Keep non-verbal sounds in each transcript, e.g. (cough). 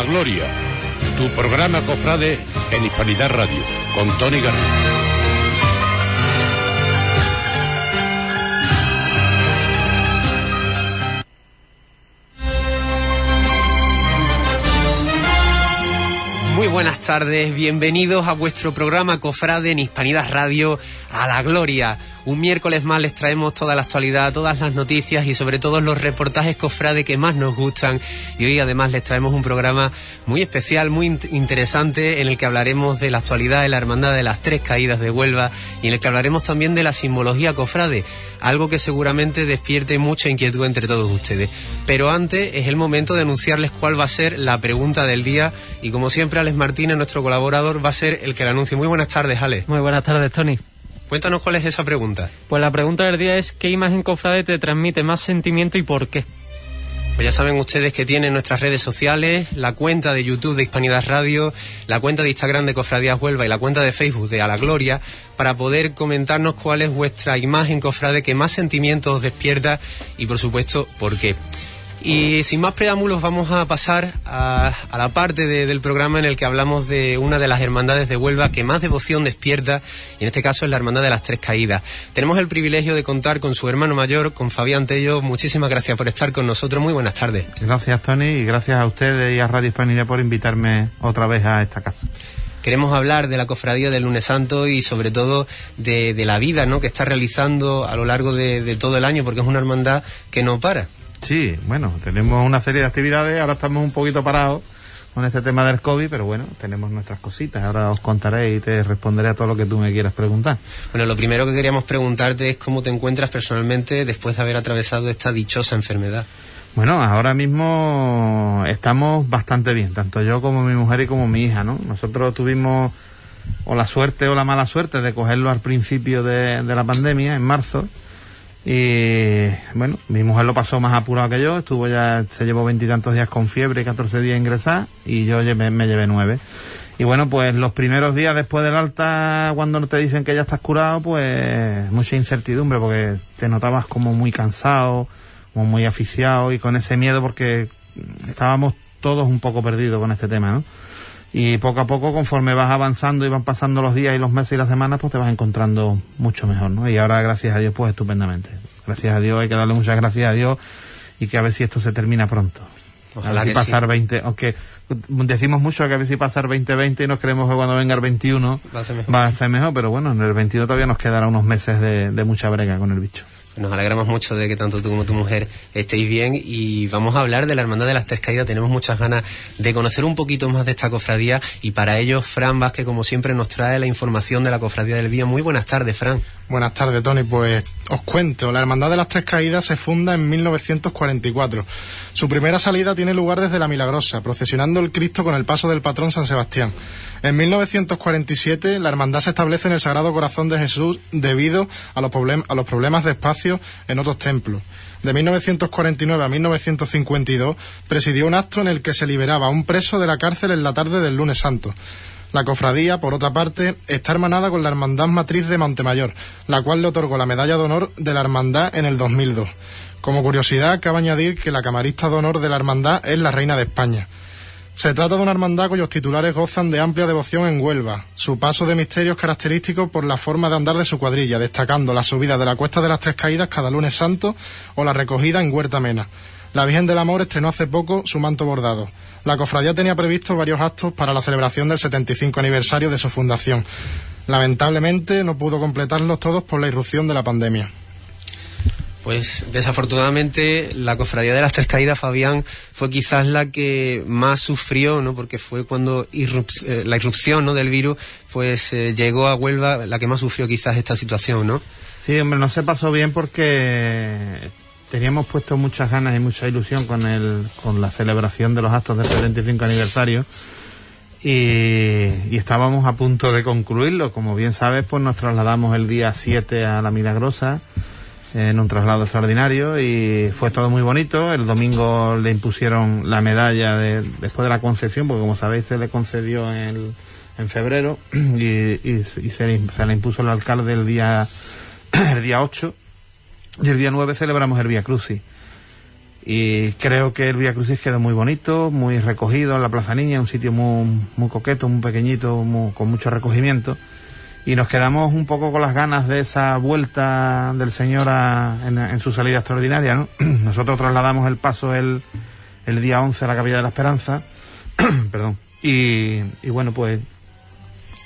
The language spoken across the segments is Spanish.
la Gloria, tu programa cofrade en Hispanidad Radio, con Tony Garrido. Muy buenas tardes, bienvenidos a vuestro programa Cofrade en Hispanidad Radio, a la Gloria. Un miércoles más les traemos toda la actualidad, todas las noticias y sobre todo los reportajes cofrade que más nos gustan. Y hoy además les traemos un programa muy especial, muy interesante, en el que hablaremos de la actualidad de la Hermandad de las Tres Caídas de Huelva y en el que hablaremos también de la simbología cofrade, algo que seguramente despierte mucha inquietud entre todos ustedes. Pero antes es el momento de anunciarles cuál va a ser la pregunta del día y como siempre Alex Martínez, nuestro colaborador, va a ser el que la anuncie. Muy buenas tardes, Alex. Muy buenas tardes, Tony. Cuéntanos cuál es esa pregunta. Pues la pregunta del día es ¿qué imagen cofrade te transmite más sentimiento y por qué? Pues ya saben ustedes que tienen nuestras redes sociales, la cuenta de YouTube de Hispanidad Radio, la cuenta de Instagram de Cofradías Huelva y la cuenta de Facebook de A la Gloria, para poder comentarnos cuál es vuestra imagen cofrade que más sentimientos os despierta y por supuesto por qué. Y sin más preámbulos vamos a pasar a, a la parte de, del programa en el que hablamos de una de las hermandades de Huelva que más devoción despierta, y en este caso es la Hermandad de las Tres Caídas. Tenemos el privilegio de contar con su hermano mayor, con Fabián Tello. Muchísimas gracias por estar con nosotros. Muy buenas tardes. Gracias, Tony, y gracias a ustedes y a Radio Hispanidad por invitarme otra vez a esta casa. Queremos hablar de la cofradía del lunes santo y sobre todo de, de la vida ¿no? que está realizando a lo largo de, de todo el año, porque es una hermandad que no para. Sí, bueno, tenemos una serie de actividades, ahora estamos un poquito parados con este tema del COVID, pero bueno, tenemos nuestras cositas, ahora os contaré y te responderé a todo lo que tú me quieras preguntar. Bueno, lo primero que queríamos preguntarte es cómo te encuentras personalmente después de haber atravesado esta dichosa enfermedad. Bueno, ahora mismo estamos bastante bien, tanto yo como mi mujer y como mi hija, ¿no? Nosotros tuvimos o la suerte o la mala suerte de cogerlo al principio de, de la pandemia, en marzo, y bueno, mi mujer lo pasó más apurado que yo, estuvo ya, se llevó veintitantos días con fiebre y 14 días ingresar y yo llevé, me llevé nueve. Y bueno, pues los primeros días después del alta, cuando te dicen que ya estás curado, pues mucha incertidumbre porque te notabas como muy cansado, como muy aficiado y con ese miedo porque estábamos todos un poco perdidos con este tema, ¿no? Y poco a poco, conforme vas avanzando y van pasando los días y los meses y las semanas, pues te vas encontrando mucho mejor, ¿no? Y ahora, gracias a Dios, pues estupendamente. Gracias a Dios, hay que darle muchas gracias a Dios y que a ver si esto se termina pronto. Ojalá a ver si pasar sí. 20, aunque decimos mucho que a ver si pasar 2020 y nos creemos que cuando venga el 21 Va a ser mejor. va a ser mejor, pero bueno, en el 21 todavía nos quedará unos meses de, de mucha brega con el bicho. Nos alegramos mucho de que tanto tú como tu mujer estéis bien y vamos a hablar de la Hermandad de las Tres Caídas. Tenemos muchas ganas de conocer un poquito más de esta cofradía y para ello Fran Vázquez, como siempre, nos trae la información de la cofradía del día. Muy buenas tardes, Fran. Buenas tardes, Tony. Pues os cuento, la Hermandad de las Tres Caídas se funda en 1944. Su primera salida tiene lugar desde la Milagrosa, procesionando el Cristo con el paso del patrón San Sebastián. En 1947, la Hermandad se establece en el Sagrado Corazón de Jesús debido a los, problem- a los problemas de espacio en otros templos. De 1949 a 1952, presidió un acto en el que se liberaba a un preso de la cárcel en la tarde del lunes santo. La cofradía, por otra parte, está hermanada con la Hermandad Matriz de Montemayor, la cual le otorgó la medalla de honor de la Hermandad en el 2002. Como curiosidad, cabe añadir que la camarista de honor de la Hermandad es la Reina de España. Se trata de una hermandad cuyos titulares gozan de amplia devoción en Huelva. Su paso de misterio es característico por la forma de andar de su cuadrilla, destacando la subida de la Cuesta de las Tres Caídas cada lunes santo o la recogida en Huerta Mena. La Virgen del Amor estrenó hace poco su manto bordado. La cofradía tenía previsto varios actos para la celebración del 75 aniversario de su fundación. Lamentablemente no pudo completarlos todos por la irrupción de la pandemia. Pues desafortunadamente la cofradía de las Tres Caídas, Fabián, fue quizás la que más sufrió, ¿no? Porque fue cuando irrup- eh, la irrupción ¿no? del virus, pues eh, llegó a Huelva la que más sufrió quizás esta situación, ¿no? Sí, hombre, no se pasó bien porque teníamos puesto muchas ganas y mucha ilusión con el, con la celebración de los actos del 75 aniversario y, estábamos a punto de concluirlo. Como bien sabes, pues nos trasladamos el día 7 a la Milagrosa en un traslado extraordinario y fue todo muy bonito. El domingo le impusieron la medalla de, después de la concepción, porque como sabéis se le concedió en, en febrero (clears throat) y, y- y se, se le impuso el alcalde el día, (clears throat) el día 8 y el día 9 celebramos el Vía Crucis. Y creo que el Vía Crucis quedó muy bonito, muy recogido en la Plaza Niña, un sitio muy, muy coqueto, muy pequeñito, muy- con mucho recogimiento. Y nos quedamos un poco con las ganas de esa vuelta del Señor a- en, en su salida extraordinaria, ¿no? (clears throat) Nosotros trasladamos el paso el, el día 11 a la Capilla de la Esperanza, (clears throat) perdón, y, y bueno, pues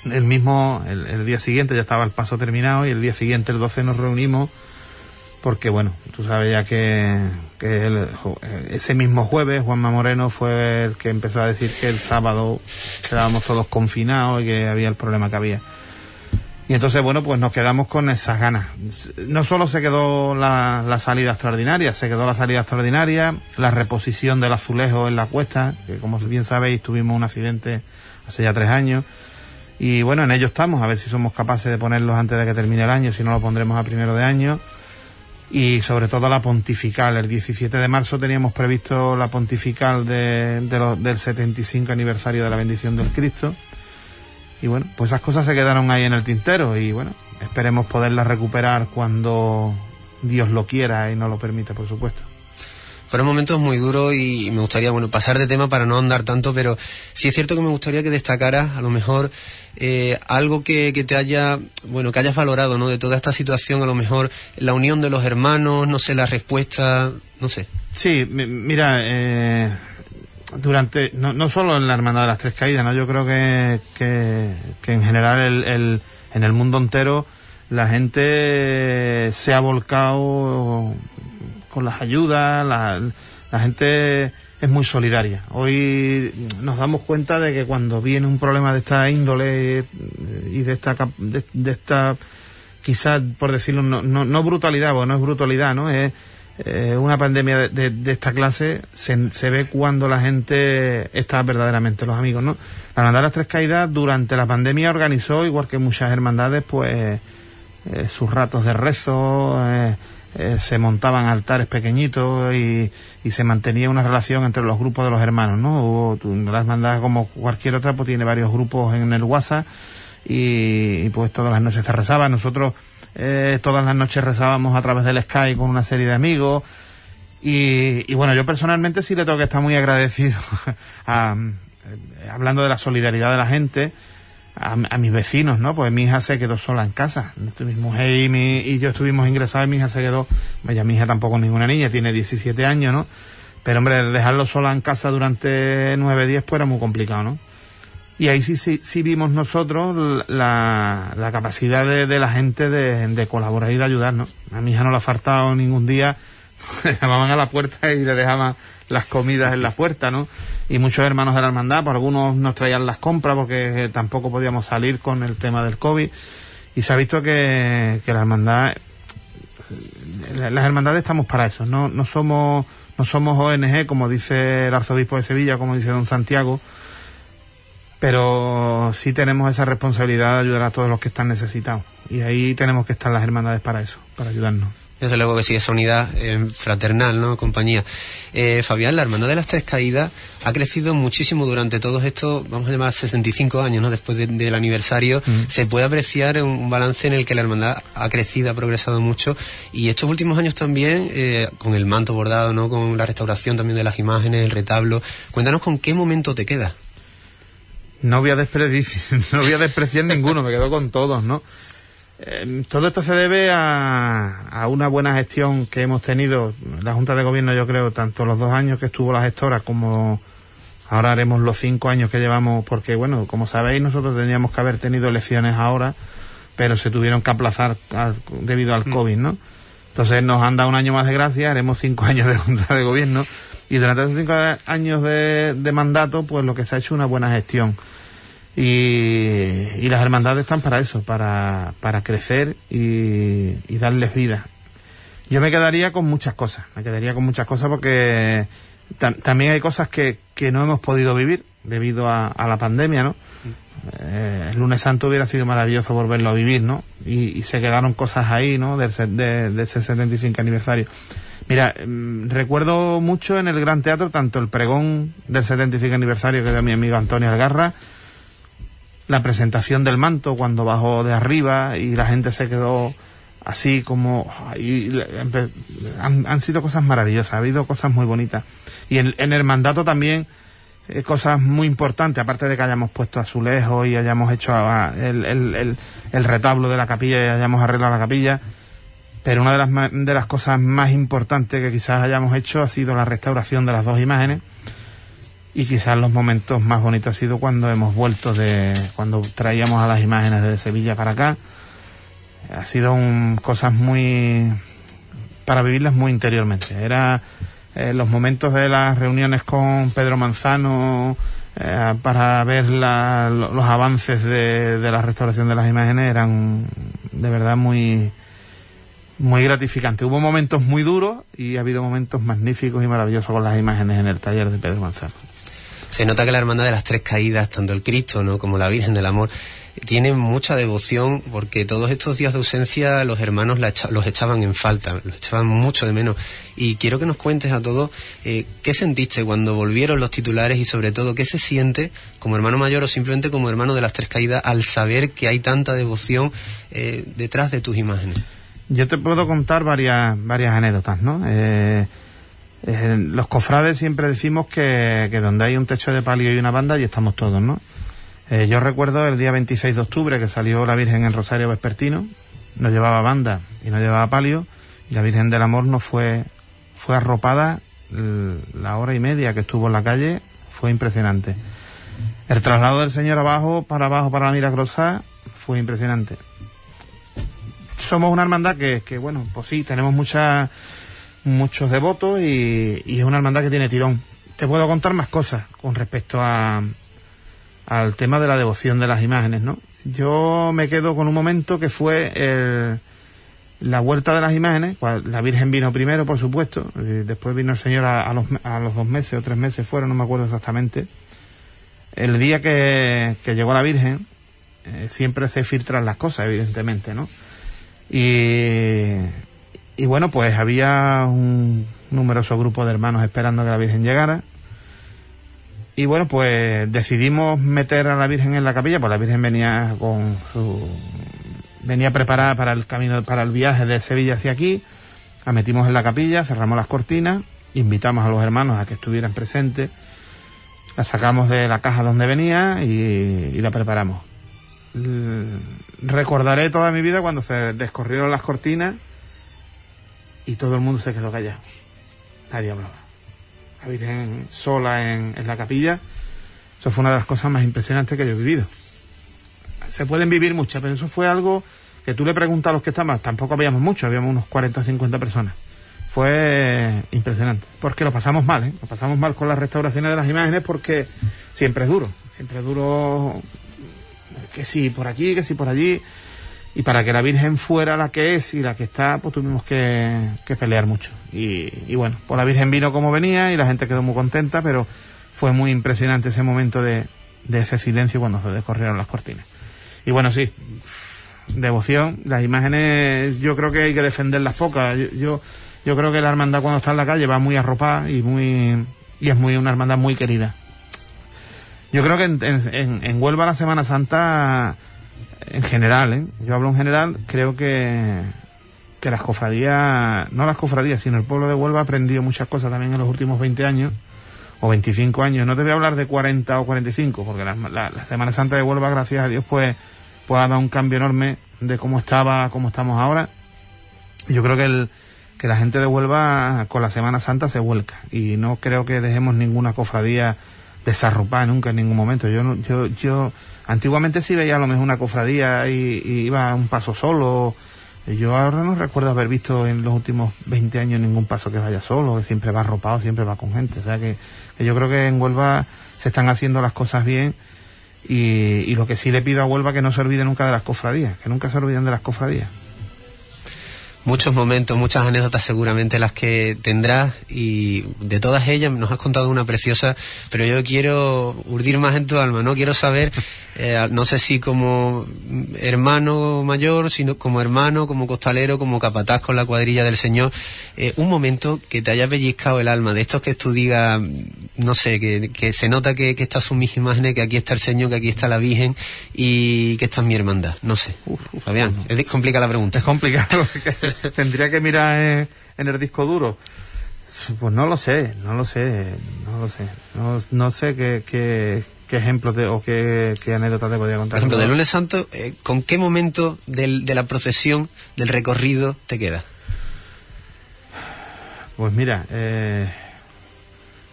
el mismo, el, el día siguiente ya estaba el paso terminado y el día siguiente, el 12, nos reunimos porque bueno, tú sabes ya que, el- jo- ese mismo jueves Juanma Moreno fue el que empezó a decir que el sábado quedábamos todos confinados y que había el problema que había. Y entonces, bueno, pues nos quedamos con esas ganas. No solo se quedó la, la salida extraordinaria, se quedó la salida extraordinaria, la reposición del azulejo en la cuesta, que como bien sabéis tuvimos un accidente hace ya tres años. Y bueno, en ello estamos, a ver si somos capaces de ponerlos antes de que termine el año, si no lo pondremos a primero de año. Y sobre todo la pontifical. El 17 de marzo teníamos previsto la pontifical de, del 75 aniversario de la bendición del Cristo. Y bueno, pues esas cosas se quedaron ahí en el tintero y bueno, esperemos poderlas recuperar cuando Dios lo quiera y nos lo permita, por supuesto. Fueron momentos muy duros y me gustaría, bueno, pasar de tema para no andar tanto, pero sí es cierto que me gustaría que destacaras, a lo mejor, eh, algo que, que te haya, bueno, que hayas valorado, ¿no? De toda esta situación, a lo mejor, la unión de los hermanos, no sé, la respuesta, no sé. Sí, mi- mira, eh, durante, no, no solo en la Hermandad de las Tres Caídas, ¿no? Yo creo que, que, que en general el, el- en el mundo entero la gente se ha volcado con las ayudas, la, la gente es muy solidaria. Hoy nos damos cuenta de que cuando viene un problema de esta índole y de esta, de, de esta quizás por decirlo, no, no, no brutalidad, porque no es brutalidad, ¿no? Es eh, una pandemia de, de- de esta clase, se, se ve cuando la gente está verdaderamente, los amigos, ¿no? La Hermandad de las Tres Caídas durante la pandemia organizó, igual que muchas hermandades, pues eh, sus ratos de rezo, eh, eh, se montaban altares pequeñitos y, y se mantenía una relación entre los grupos de los hermanos, ¿no? Hubo, la hermandad, como cualquier otra, pues tiene varios grupos en el WhatsApp y, pues todas las noches se rezaba. Nosotros eh, todas las noches rezábamos a través del Skype con una serie de amigos y, y bueno, yo personalmente sí le tengo que estar muy agradecido (laughs) eh, hablando de la solidaridad de la gente, a, mis vecinos, ¿no? Pues mi hija se quedó sola en casa. Mi mujer y, mi, y yo estuvimos ingresados y mi hija se quedó, vaya, mi hija tampoco es ninguna niña, tiene 17 años, ¿no? Pero hombre, dejarlo sola en casa durante 9 días pues era muy complicado, ¿no? Y ahí sí, sí, sí vimos nosotros la, la capacidad de, de la gente de, de colaborar y de ayudarnos. A mi hija no le ha faltado ningún día, (laughs) llamaban a la puerta y le dejaban las comidas en la puerta, ¿no? Y muchos hermanos de la hermandad, pues algunos nos traían las compras porque eh, tampoco podíamos salir con el tema del COVID. Y se ha visto que, que la hermandad, eh, las hermandades estamos para eso, no, no somos, no somos ONG como dice el arzobispo de Sevilla, como dice don Santiago, pero sí tenemos esa responsabilidad de ayudar a todos los que están necesitados. Y ahí tenemos que estar las hermandades para eso, para ayudarnos. Desde luego que sí, esa unidad eh, fraternal, ¿no? Compañía. Eh, Fabián, la Hermandad de las Tres Caídas ha crecido muchísimo durante todos estos, vamos a llamar 65 años, ¿no? Después de- del aniversario, se puede apreciar un balance en el que la Hermandad ha crecido, ha progresado mucho. Y estos últimos años también, eh, con el manto bordado, ¿no? Con la restauración también de las imágenes, el retablo. Cuéntanos con qué momento te queda. No voy a despreciar, (laughs) no voy a despreciar ninguno, me quedo con todos, ¿no? Eh, todo esto se debe a, a una buena gestión que hemos tenido la Junta de Gobierno, yo creo, tanto los dos años que estuvo la gestora como ahora haremos los cinco años que llevamos, porque bueno, como sabéis, nosotros teníamos que haber tenido elecciones ahora, pero se tuvieron que aplazar al- debido al COVID, ¿no? Entonces nos han dado un año más de gracia, haremos cinco años de Junta de Gobierno y durante esos cinco años de, de mandato, pues lo que se ha hecho es una buena gestión. Y, y las hermandades están para eso, para, para crecer y, darles vida. Yo me quedaría con muchas cosas, me quedaría con muchas cosas porque tam- también hay cosas que, que no hemos podido vivir debido a, a la pandemia, ¿no? Eh, el lunes santo hubiera sido maravilloso volverlo a vivir, ¿no? Y, se quedaron cosas ahí, ¿no? Del, de, de ese 75 aniversario. Mira, mm, recuerdo mucho en el Gran Teatro tanto el pregón del 75 aniversario que dio mi amigo Antonio Algarra, la presentación del manto cuando bajó de arriba y la gente se quedó así como han, sido cosas maravillosas, ha habido cosas muy bonitas. Y en, el mandato también eh, cosas muy importantes, aparte de que hayamos puesto azulejos y hayamos hecho ah, el, el, el, retablo de la capilla y hayamos arreglado la capilla, pero una de las, de las cosas más importantes que quizás hayamos hecho ha sido la restauración de las dos imágenes y quizás los momentos más bonitos ha sido cuando hemos vuelto de cuando traíamos a las imágenes de Sevilla para acá ha sido un, cosas muy para vivirlas muy interiormente era eh, los momentos de las reuniones con Pedro Manzano eh, para ver los avances de, de la restauración de las imágenes eran de verdad muy muy gratificantes. Hubo momentos muy duros y ha habido momentos magníficos y maravillosos con las imágenes en el taller de Pedro Manzano. Se nota que la hermandad de las tres caídas, tanto el Cristo ¿no? como la Virgen del Amor, tienen mucha devoción porque todos estos días de ausencia los hermanos los echaban en falta, los echaban mucho de menos. Y quiero que nos cuentes a todos eh, qué sentiste cuando volvieron los titulares y sobre todo qué se siente como hermano mayor o simplemente como hermano de las tres caídas al saber que hay tanta devoción eh, detrás de tus imágenes. Yo te puedo contar varias, varias anécdotas, ¿no? Eh, eh, los cofrades siempre decimos que, que, donde hay un techo de palio y una banda, y estamos todos, ¿no? Eh, yo recuerdo el día 26 de octubre que salió la Virgen en Rosario Vespertino, no llevaba banda y no llevaba palio, y la Virgen del Amor no fue, fue arropada la hora y media que estuvo en la calle, fue impresionante. El traslado del Señor abajo, para abajo, para la Milagrosa, fue impresionante. Somos una hermandad que, que bueno, pues sí, tenemos mucha muchos devotos y, y, es una hermandad que tiene tirón. Te puedo contar más cosas con respecto a, al tema de la devoción de las imágenes, ¿no? Yo me quedo con un momento que fue el, la vuelta de las imágenes, la Virgen vino primero, por supuesto, después vino el Señor a, los, a, los, dos meses o tres meses fueron, no me acuerdo exactamente. El día que, que llegó la Virgen, eh, siempre se filtran las cosas, evidentemente, ¿no? Y, y bueno, pues había un numeroso grupo de hermanos esperando que la Virgen llegara. Y bueno, pues decidimos meter a la Virgen en la capilla, pues la Virgen venía con su venía preparada para el camino para el viaje de Sevilla hacia aquí. La metimos en la capilla, cerramos las cortinas, invitamos a los hermanos a que estuvieran presentes. La sacamos de la caja donde venía y, y la preparamos. Recordaré toda mi vida cuando se descorrieron las cortinas y todo el mundo se quedó callado. Nadie hablaba. La sola en, la capilla, eso fue una de las cosas más impresionantes que yo he vivido. Se pueden vivir muchas, pero eso fue algo que tú le preguntas a los que estaban, tampoco habíamos muchos, habíamos unos 40 o 50 personas. Fue impresionante, porque lo pasamos mal, ¿eh? Lo pasamos mal con las restauraciones de las imágenes porque siempre es duro, siempre es duro que sí por aquí, que sí por allí y para que la Virgen fuera la que es y la que está, pues tuvimos que, pelear mucho. Y, bueno, pues la Virgen vino como venía y la gente quedó muy contenta, pero fue muy impresionante ese momento de, ese silencio cuando se descorrieron las cortinas. Y bueno, sí, devoción, las imágenes yo creo que hay que defenderlas pocas. Yo, yo, creo que la hermandad cuando está en la calle va muy arropada y muy y es muy una hermandad muy querida. Yo creo que en, en, en Huelva la Semana Santa en general, ¿eh? yo hablo en general, creo que, que las cofradías, no las cofradías, sino el pueblo de Huelva ha aprendido muchas cosas también en los últimos 20 años o 25 años. No te voy a hablar de 40 o 45, porque la, la, Semana Santa de Huelva, gracias a Dios, pues, pues ha dado un cambio enorme de cómo estaba, cómo estamos ahora. Yo creo que el, que la gente de Huelva con la Semana Santa se vuelca y no creo que dejemos ninguna cofradía desarropada nunca en ningún momento. Yo, yo, yo Antiguamente sí veía a lo mejor una cofradía y, iba un paso solo. Yo ahora no recuerdo haber visto en los últimos 20 años ningún paso que vaya solo, que siempre va arropado, siempre va con gente. O sea que, yo creo que en Huelva se están haciendo las cosas bien y, y lo que sí le pido a Huelva que no se olvide nunca de las cofradías, que nunca se olviden de las cofradías muchos momentos, muchas anécdotas seguramente las que tendrás y de todas ellas nos has contado una preciosa, pero yo quiero urdir más en tu alma, ¿no? Quiero saber eh, no sé si como hermano mayor, sino como hermano, como costalero, como capataz con la cuadrilla del Señor, eh, un momento que te haya pellizcado el alma, de estos que tú digas, no sé, que, se nota que, que estas son mis imágenes, que aquí está el Señor, que aquí está la Virgen y que esta es mi hermandad, no sé. Fabián, es complicada la pregunta. Es complicado, (laughs) tendría que mirar en, el disco duro. Pues no lo sé, no lo sé, no lo sé. No, no sé qué, ¿Qué ejemplos de, o qué, qué anécdotas te podría contar? Por ejemplo, del lunes santo, eh, ¿con qué momento del, de la procesión, del recorrido, te queda? Pues mira, eh,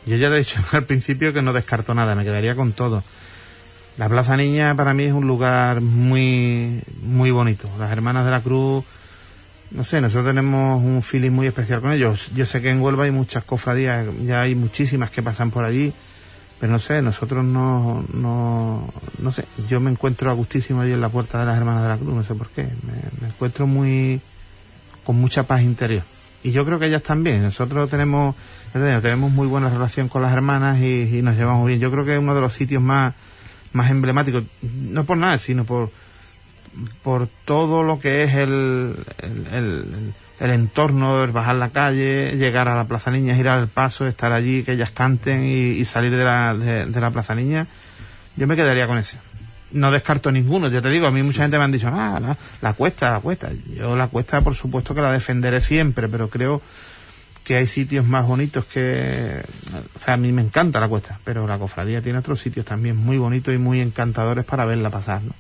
yo ya te he dicho (laughs) al principio que no descarto nada, me quedaría con todo. La Plaza Niña para mí es un lugar muy, muy bonito. Las Hermanas de la Cruz, no sé, nosotros tenemos un feeling muy especial con ellos. Yo sé que en Huelva hay muchas cofradías, ya hay muchísimas que pasan por allí pero no sé, nosotros no, no, no sé, yo me encuentro a gustísimo ahí en la puerta de las Hermanas de la Cruz, no sé por qué, me, encuentro muy, con mucha paz interior. Y yo creo que ellas también, nosotros tenemos, tenemos muy buena relación con las hermanas y, nos llevamos bien. Yo creo que es uno de los sitios más, más emblemáticos, no por nada, sino por, por todo lo que es el, el el entorno, el bajar la calle, llegar a la Plaza Niña, girar el paso, estar allí, que ellas canten y, salir de la, de, la Plaza Niña, yo me quedaría con ese. No descarto ninguno, yo te digo, a mí mucha gente me han dicho, ah, la, la cuesta, la cuesta. Yo la cuesta, por supuesto que la defenderé siempre, pero creo que hay sitios más bonitos que... O sea, a mí me encanta la cuesta, pero la cofradía tiene otros sitios también muy bonitos y muy encantadores para verla pasar, ¿no?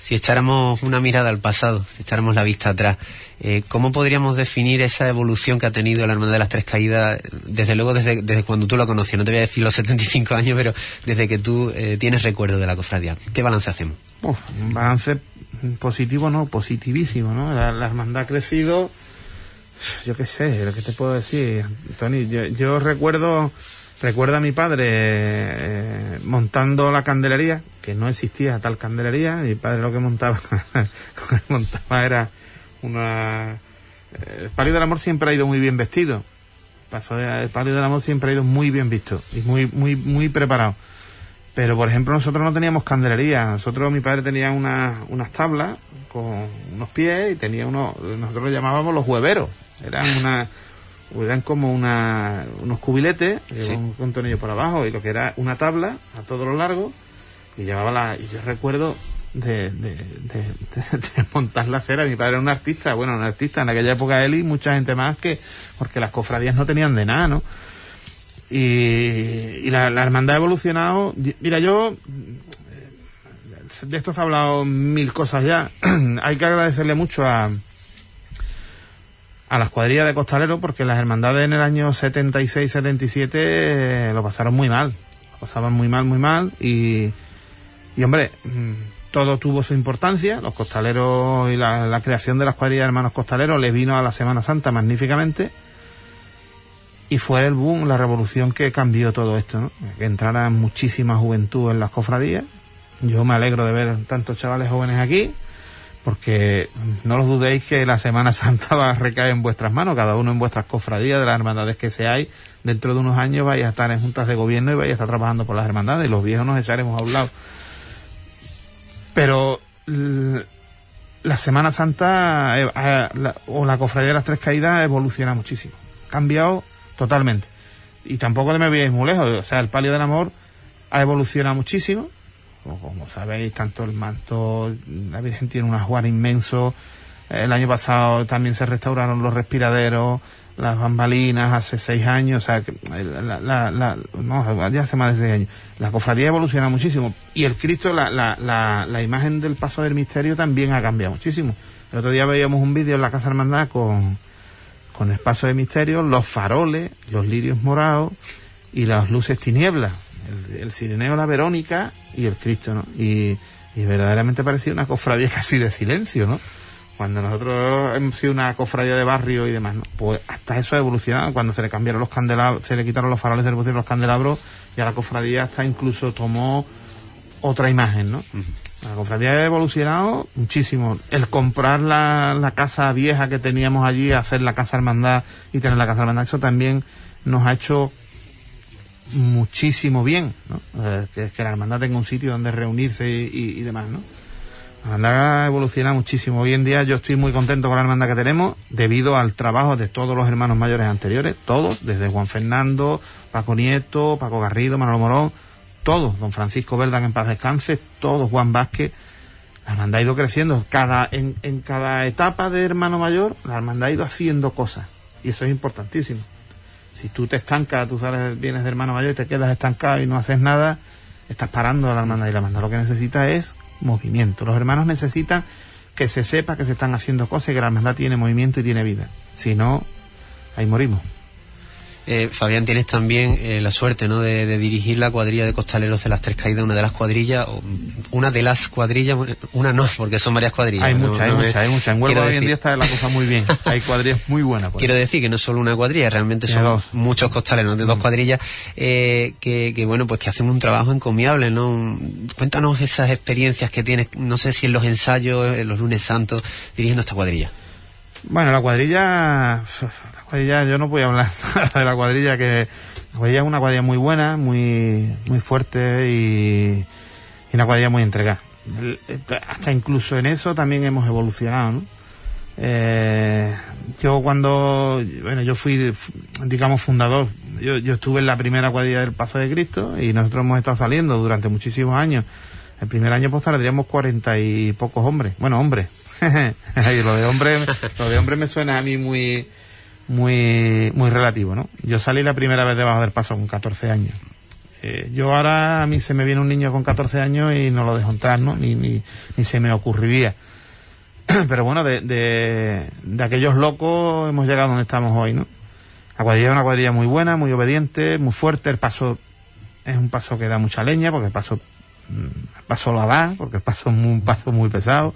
Si echáramos una mirada al pasado, si echáramos la vista atrás, eh, ¿cómo podríamos definir esa evolución que ha tenido la Hermandad de las Tres Caídas, desde luego desde, desde cuando tú la conocías? No te voy a decir los (laughs) 75 años, pero desde que tú eh, tienes recuerdo de la cofradía. ¿Qué balance hacemos? un balance positivo, no, positivísimo, ¿no? La, Hermandad ha crecido, yo qué sé, lo que te puedo decir, Tony, yo, recuerdo... Recuerda a mi padre eh, montando la candelería, que no existía tal candelería, mi padre lo que montaba, (laughs) montaba era una... Eh, el palio del amor siempre ha ido muy bien vestido. Pasó el palio del amor siempre ha ido muy bien visto y muy, muy, muy preparado. Pero, por ejemplo, nosotros no teníamos candelería. Nosotros, mi padre tenía una, unas tablas con unos pies y tenía unos, nosotros lo llamábamos los hueveros. Eran (laughs) una, eran como una, unos cubiletes con un tornillo por abajo y lo que era una tabla a todo lo largo y llevaba la, y yo recuerdo de, de, montar la cera. Mi padre era un artista, bueno, un artista en aquella época él y mucha gente más que, porque las cofradías no tenían de nada, ¿no? Y, la, hermandad ha evolucionado. Mira, yo, de esto se ha hablado mil cosas ya. (clears throat) Hay que agradecerle mucho a, a las cuadrillas de costaleros porque las hermandades en el año 76-77 eh, lo pasaron muy mal. Lo pasaban muy mal, muy mal y, y hombre, mm, todo tuvo su importancia, los costaleros y la, creación de las cuadrillas de hermanos costaleros les vino a la Semana Santa magníficamente y fue el boom, la revolución que cambió todo esto, ¿no? que entrara muchísima juventud en las cofradías. Yo me alegro de ver tantos chavales jóvenes aquí, porque no lo dudéis que la Semana (laughs) Santa va a recaer en vuestras manos, cada uno en vuestras cofradías, de las hermandades que seáis. Dentro de unos años vais a estar en juntas de gobierno y vais a estar trabajando por las hermandades, y los viejos nos echaremos a un lado pero la Semana Santa eh, o la Cofradía de las Tres Caídas evoluciona muchísimo. Ha cambiado totalmente. Y tampoco me veáis muy lejos. O sea, el palio del amor ha evolucionado muchísimo. Como sabéis, tanto el manto, la Virgen tiene un ajuar inmenso. El año pasado también se restauraron los respiraderos las bambalinas hace seis años, o sea, la, la, la, no, ya hace más de seis años. La cofradía evoluciona muchísimo y el Cristo, la, la, imagen del paso del misterio también ha cambiado muchísimo. El otro día veíamos un vídeo en la Casa Hermandad con, con el paso del misterio, los faroles, los lirios morados y las luces tinieblas, el, el sireneo, la Verónica y el Cristo, ¿no? Y, y verdaderamente parecía una cofradía (laughs) casi de silencio, ¿no? Cuando nosotros hemos sido una cofradía de barrio y demás, pues hasta eso ha evolucionado. Cuando se le cambiaron los candelabros, se le quitaron los faroles, se le pusieron los candelabros, ya la cofradía hasta incluso tomó otra imagen, ¿no? La cofradía ha evolucionado muchísimo. El comprar la, la, casa vieja que teníamos allí, hacer la casa hermandad y tener la casa hermandad, eso también nos ha hecho muchísimo bien, ¿no? Eh, que, que la hermandad tenga un sitio donde reunirse y, y- y demás, ¿no? La hermandad evoluciona muchísimo. Hoy en día yo estoy muy contento con la hermandad que tenemos debido al trabajo de todos los hermanos mayores anteriores, todos, desde Juan Fernando, Paco Nieto, Paco Garrido, Manolo Morón, todos, don Francisco Verdan en paz descanse, todos, Juan Vázquez. La hermandad ha ido creciendo. Cada, en, en cada etapa de hermano mayor, la hermandad ha ido haciendo cosas. Y eso es importantísimo. Si tú te estancas, tú sales, vienes de hermano mayor y te quedas estancado y no haces nada, estás parando a la hermandad. Y la hermandad lo que necesita es movimiento. Los hermanos necesitan que se sepa que se están haciendo cosas y que la hermandad tiene movimiento y tiene vida. Si no, ahí morimos. Eh, Fabián, tienes también eh, la suerte ¿no? de, de dirigir la cuadrilla de costaleros de las Tres Caídas, una de las cuadrillas, una de las cuadrillas, una no, porque son varias cuadrillas. Hay muchas, hay no muchas, hay muchas. En Huelva hoy en día está la cosa muy bien. Hay cuadrillas muy buenas. Quiero decir que no es solo una cuadrilla, realmente son dos. Mm. muchos costaleros de dos cuadrillas eh, que, que, bueno, pues que hacen un trabajo encomiable, ¿no? Un- Cuéntanos esas experiencias que tienes, no sé si en los ensayos, en los lunes santos, dirigiendo esta cuadrilla. Bueno, la cuadrilla, la cuadrilla, yo no voy a hablar (laughs) de la cuadrilla que la cuadrilla es una cuadrilla muy buena, muy muy fuerte y, una cuadrilla muy entregada. Hasta incluso en eso también hemos evolucionado, ¿no? Eh, yo cuando, bueno, yo fui, digamos, fundador, yo, yo estuve en la primera cuadrilla del Paso de Cristo y nosotros hemos estado saliendo durante muchísimos años. El primer año pues tendríamos cuarenta y pocos hombres. Bueno, hombres. (laughs) lo de hombre, lo de hombre me suena a mí muy, muy, muy relativo, ¿no? Yo salí la primera vez debajo del paso con 14 años. Eh, yo ahora a mí se me viene un niño con 14 años y no lo dejo entrar, ¿no? Ni, ni, ni se me ocurriría. (clears throat) Pero bueno, de, de, de aquellos locos hemos llegado donde estamos hoy, ¿no? La cuadrilla es una cuadrilla muy buena, muy obediente, muy fuerte. El paso es un paso que da mucha leña, porque el paso, mm, el paso lo da, porque el paso es un paso muy pesado.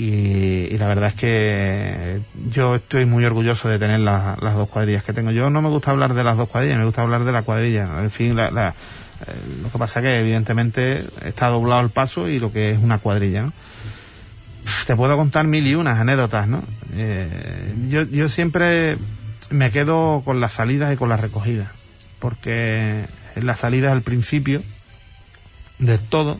Y, la verdad es que yo estoy muy orgulloso de tener la- las dos cuadrillas que tengo. Yo no me gusta hablar de las dos cuadrillas, me gusta hablar de la cuadrilla. En fin, la- la- eh, lo que pasa que evidentemente está doblado el paso y lo que es una cuadrilla, ¿no? te puedo contar mil y unas anécdotas, ¿no? Eh, yo, yo siempre me quedo con las salidas y con las recogidas, porque la salida es el principio de todo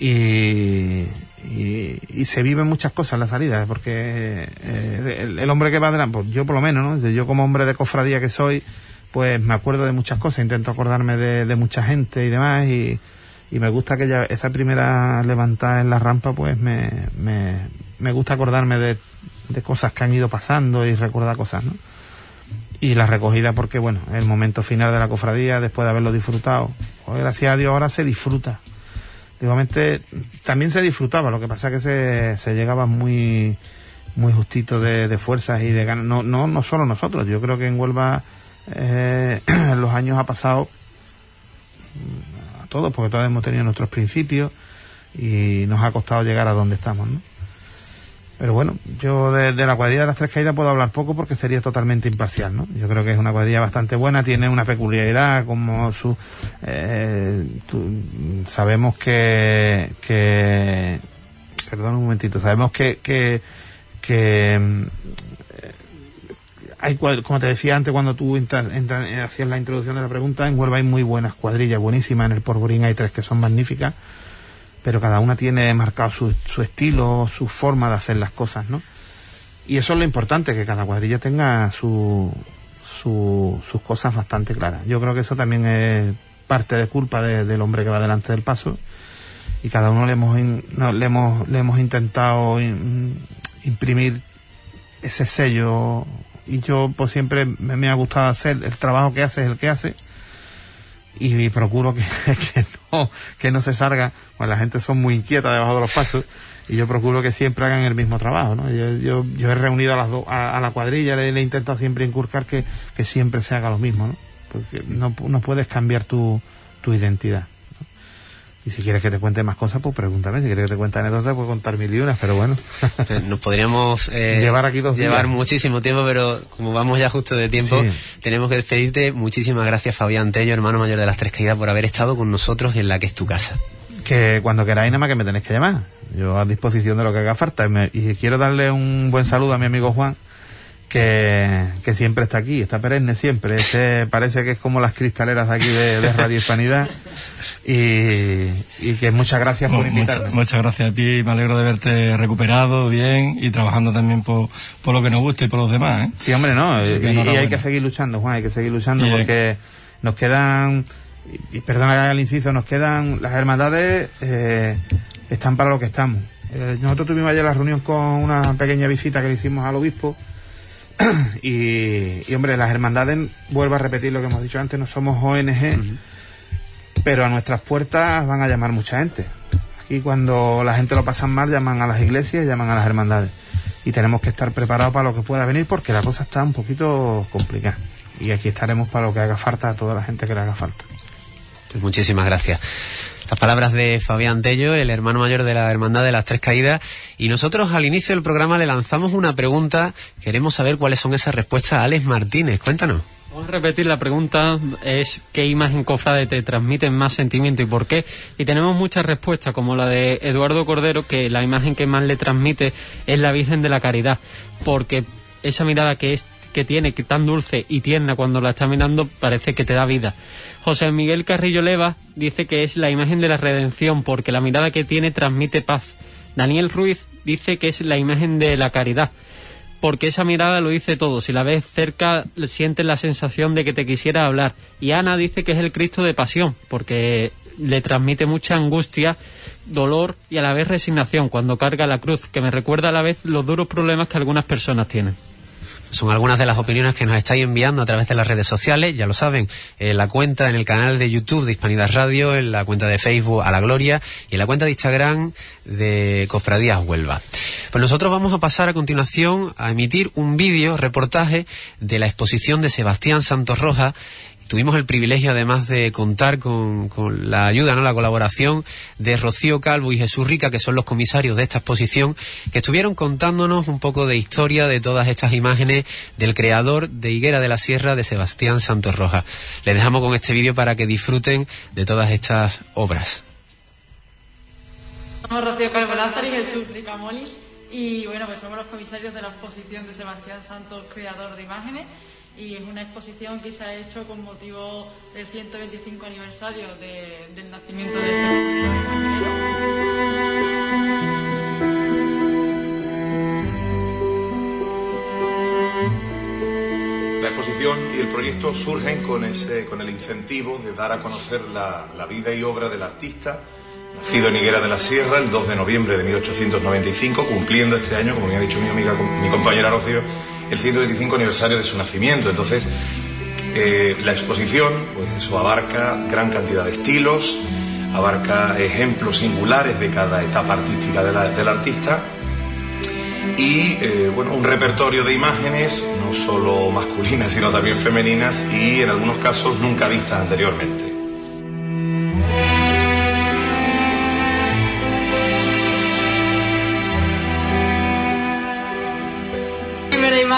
y, y, y se viven muchas cosas en la salida, porque eh, el, hombre que va adelante, pues yo por lo menos, ¿no? Yo como hombre de cofradía que soy, pues me acuerdo de muchas cosas, intento acordarme de, de mucha gente y demás y, y me gusta que ya esa primera levantada en la rampa pues me, me, me gusta acordarme de, de cosas que han ido pasando y recordar cosas, ¿no? Y la recogida porque, bueno, el momento final de la cofradía, después de haberlo disfrutado, pues, gracias a Dios ahora se disfruta. Igualmente, también se disfrutaba, lo que pasa es que se, llegaba muy muy justito de, fuerzas y de ganas. No, no, no solo nosotros, yo creo que en Huelva eh, (clears throat) los años ha pasado a todos, porque todos hemos tenido nuestros principios y nos ha costado llegar a donde estamos, ¿no? Pero bueno, yo de, la cuadrilla de las tres caídas puedo hablar poco porque sería totalmente imparcial, ¿no? Yo creo que es una cuadrilla bastante buena, tiene una peculiaridad como su... eh, sabemos que, que... Perdón un momentito, sabemos que... que, que mm, hay, como te decía antes cuando tú entras- entras- eh, hacías la introducción de la pregunta, en Huelva hay muy buenas cuadrillas, buenísimas, en el Porburín hay tres que son magníficas, pero cada una tiene marcado su, su estilo, su forma de hacer las cosas, ¿no? Y eso es lo importante, que cada cuadrilla tenga su, su- sus cosas bastante claras. Yo creo que eso también es parte de culpa de- del hombre que va delante del paso y cada uno le hemos, no, le hemos, le hemos intentado in- imprimir ese sello y yo pues siempre me ha gustado hacer el trabajo que hace es el que hace y procuro que, (laughs) que no que no se salga pues la gente son muy inquieta debajo de los pasos y yo procuro que siempre hagan el mismo trabajo ¿no? yo, yo, he reunido a las dos a, la cuadrilla le, he intentado siempre inculcar que, que siempre se haga lo mismo ¿no? porque no, no puedes cambiar tu, tu identidad. Y si quieres que te cuente más cosas pues pregúntame si quieres que te cuente anécdotas puedo contar mil y unas pero bueno (laughs) Eh, Nos podríamos eh, Llevar aquí dos llevar días. muchísimo tiempo, pero como vamos ya justo de tiempo, Sí. tenemos que despedirte. Muchísimas gracias, Fabián Tello, hermano mayor de las Tres Caídas, por haber estado con nosotros en la que es tu casa. que cuando queráis nada más que me tenéis que llamar. Yo a disposición de lo que haga falta. Y, me- y quiero darle un buen saludo a mi amigo Juan, que, que siempre está aquí, está perenne siempre. Ese parece que es como las cristaleras de aquí de, Radio Hispanidad. Y, y, que muchas gracias por invitarme. Muchas, gracias a ti, me alegro de verte recuperado bien y trabajando también por, por lo que nos gusta y por los demás. ¿eh? Sí, hombre, no, y, hay que seguir luchando, Juan, hay que seguir luchando porque nos quedan, y, perdona el inciso, nos quedan las hermandades, eh, están para lo que estamos. Eh, nosotros tuvimos ayer la reunión con una pequeña visita que le hicimos al obispo (coughs) y, hombre, las hermandades, vuelvo a repetir lo que hemos dicho antes, no somos ONG, pero a nuestras puertas van a llamar mucha gente. Aquí cuando la gente lo pasa mal, llaman a las iglesias, llaman a las hermandades. Y tenemos que estar preparados para lo que pueda venir porque la cosa está un poquito complicada. Y aquí estaremos para lo que haga falta a toda la gente que le haga falta. Muchísimas gracias. Las palabras de Fabián Tello, el hermano mayor de la Hermandad de las Tres Caídas. Y nosotros al inicio del programa le lanzamos una pregunta. Queremos saber cuáles son esas respuestas. Alex Martínez, cuéntanos. Vamos a repetir la pregunta, es qué imagen cofrade te transmite más sentimiento y por qué. Y tenemos muchas respuestas, como la de Eduardo Cordero, que la imagen que más le transmite es la Virgen de la Caridad, porque esa mirada que es que tiene, que tan dulce y tierna cuando la está mirando, parece que te da vida. José Miguel Carrillo Leva dice que es la imagen de la redención, porque la mirada que tiene transmite paz. Daniel Ruiz dice que es la imagen de la caridad, porque esa mirada lo dice todo. Si la ves cerca, sientes la sensación de que te quisiera hablar. Y Ana dice que es el Cristo de pasión, porque le transmite mucha angustia, dolor y a la vez resignación cuando carga la cruz, que me recuerda a la vez los duros problemas que algunas personas tienen. Son algunas de las opiniones que nos estáis enviando a través de las redes sociales, ya lo saben, en la cuenta en el canal de YouTube de Hispanidad Radio, en la cuenta de Facebook A la Gloria y en la cuenta de Instagram de Cofradías Huelva. Pues nosotros vamos a pasar a continuación a emitir un vídeo reportaje de la exposición de Sebastián Santos Rojas tuvimos el privilegio además de contar con, la ayuda, ¿no? la colaboración de Rocío Calvo y Jesús Rica, que son los comisarios de esta exposición, que estuvieron contándonos un poco de historia de todas estas imágenes del creador de Higuera de la Sierra, de Sebastián Santos Rojas. Les dejamos con este vídeo para que disfruten de todas estas obras. Somos Rocío Calvo Lázaro y Jesús Rica Moli, y bueno, pues somos los comisarios de la exposición de Sebastián Santos, creador de imágenes y es una exposición que se ha hecho con motivo del 125 aniversario del nacimiento de este La exposición y el proyecto surgen con, ese, con el incentivo de dar a conocer la, la vida y obra del artista, nacido en Higuera de la Sierra el 2 de noviembre de 1895, cumpliendo este año, como me ha dicho mi amiga, mi compañera Rocío, el 125 aniversario de su nacimiento. Entonces, eh, la exposición, pues eso abarca gran cantidad de estilos, abarca ejemplos singulares de cada etapa artística del artista y eh, bueno, un repertorio de imágenes, no solo masculinas, sino también femeninas y en algunos casos nunca vistas anteriormente.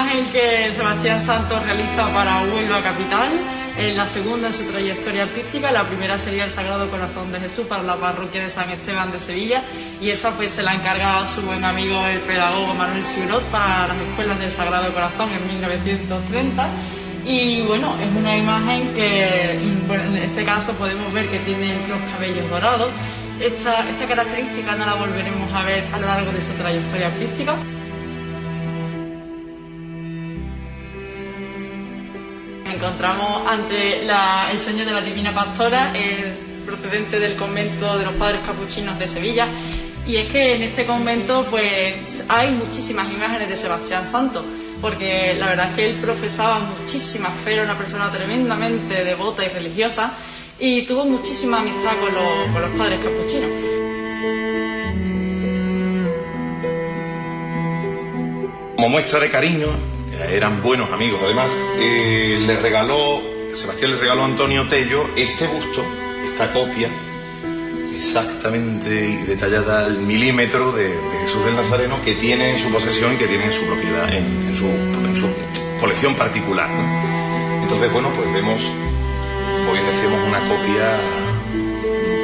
Imagen que Sebastián Santos realiza para Huelva Capital, es la segunda en su trayectoria artística, la primera sería el Sagrado Corazón de Jesús para la parroquia de San Esteban de Sevilla y esta pues se la encarga su buen amigo el pedagogo Manuel Siurot para las escuelas del Sagrado Corazón en 1930 y bueno, es una imagen que bueno, en este caso podemos ver que tiene los cabellos dorados. Esta, esta característica no la volveremos a ver a lo largo de su trayectoria artística. Encontramos ante el sueño de la Divina Pastora, procedente del convento de los Padres Capuchinos de Sevilla. Y es que en este convento pues hay muchísimas imágenes de Sebastián Santo, porque la verdad es que él profesaba muchísima fe, era una persona tremendamente devota y religiosa y tuvo muchísima amistad con los, con los padres capuchinos. Como muestra de cariño, eran buenos amigos además, eh, le regaló, Sebastián le regaló a Antonio Tello este busto, esta copia, exactamente detallada al milímetro de, Jesús del Nazareno que tiene en su posesión y que tiene en su propiedad, en, su, colección particular. Entonces, bueno, pues vemos, como bien decíamos, una copia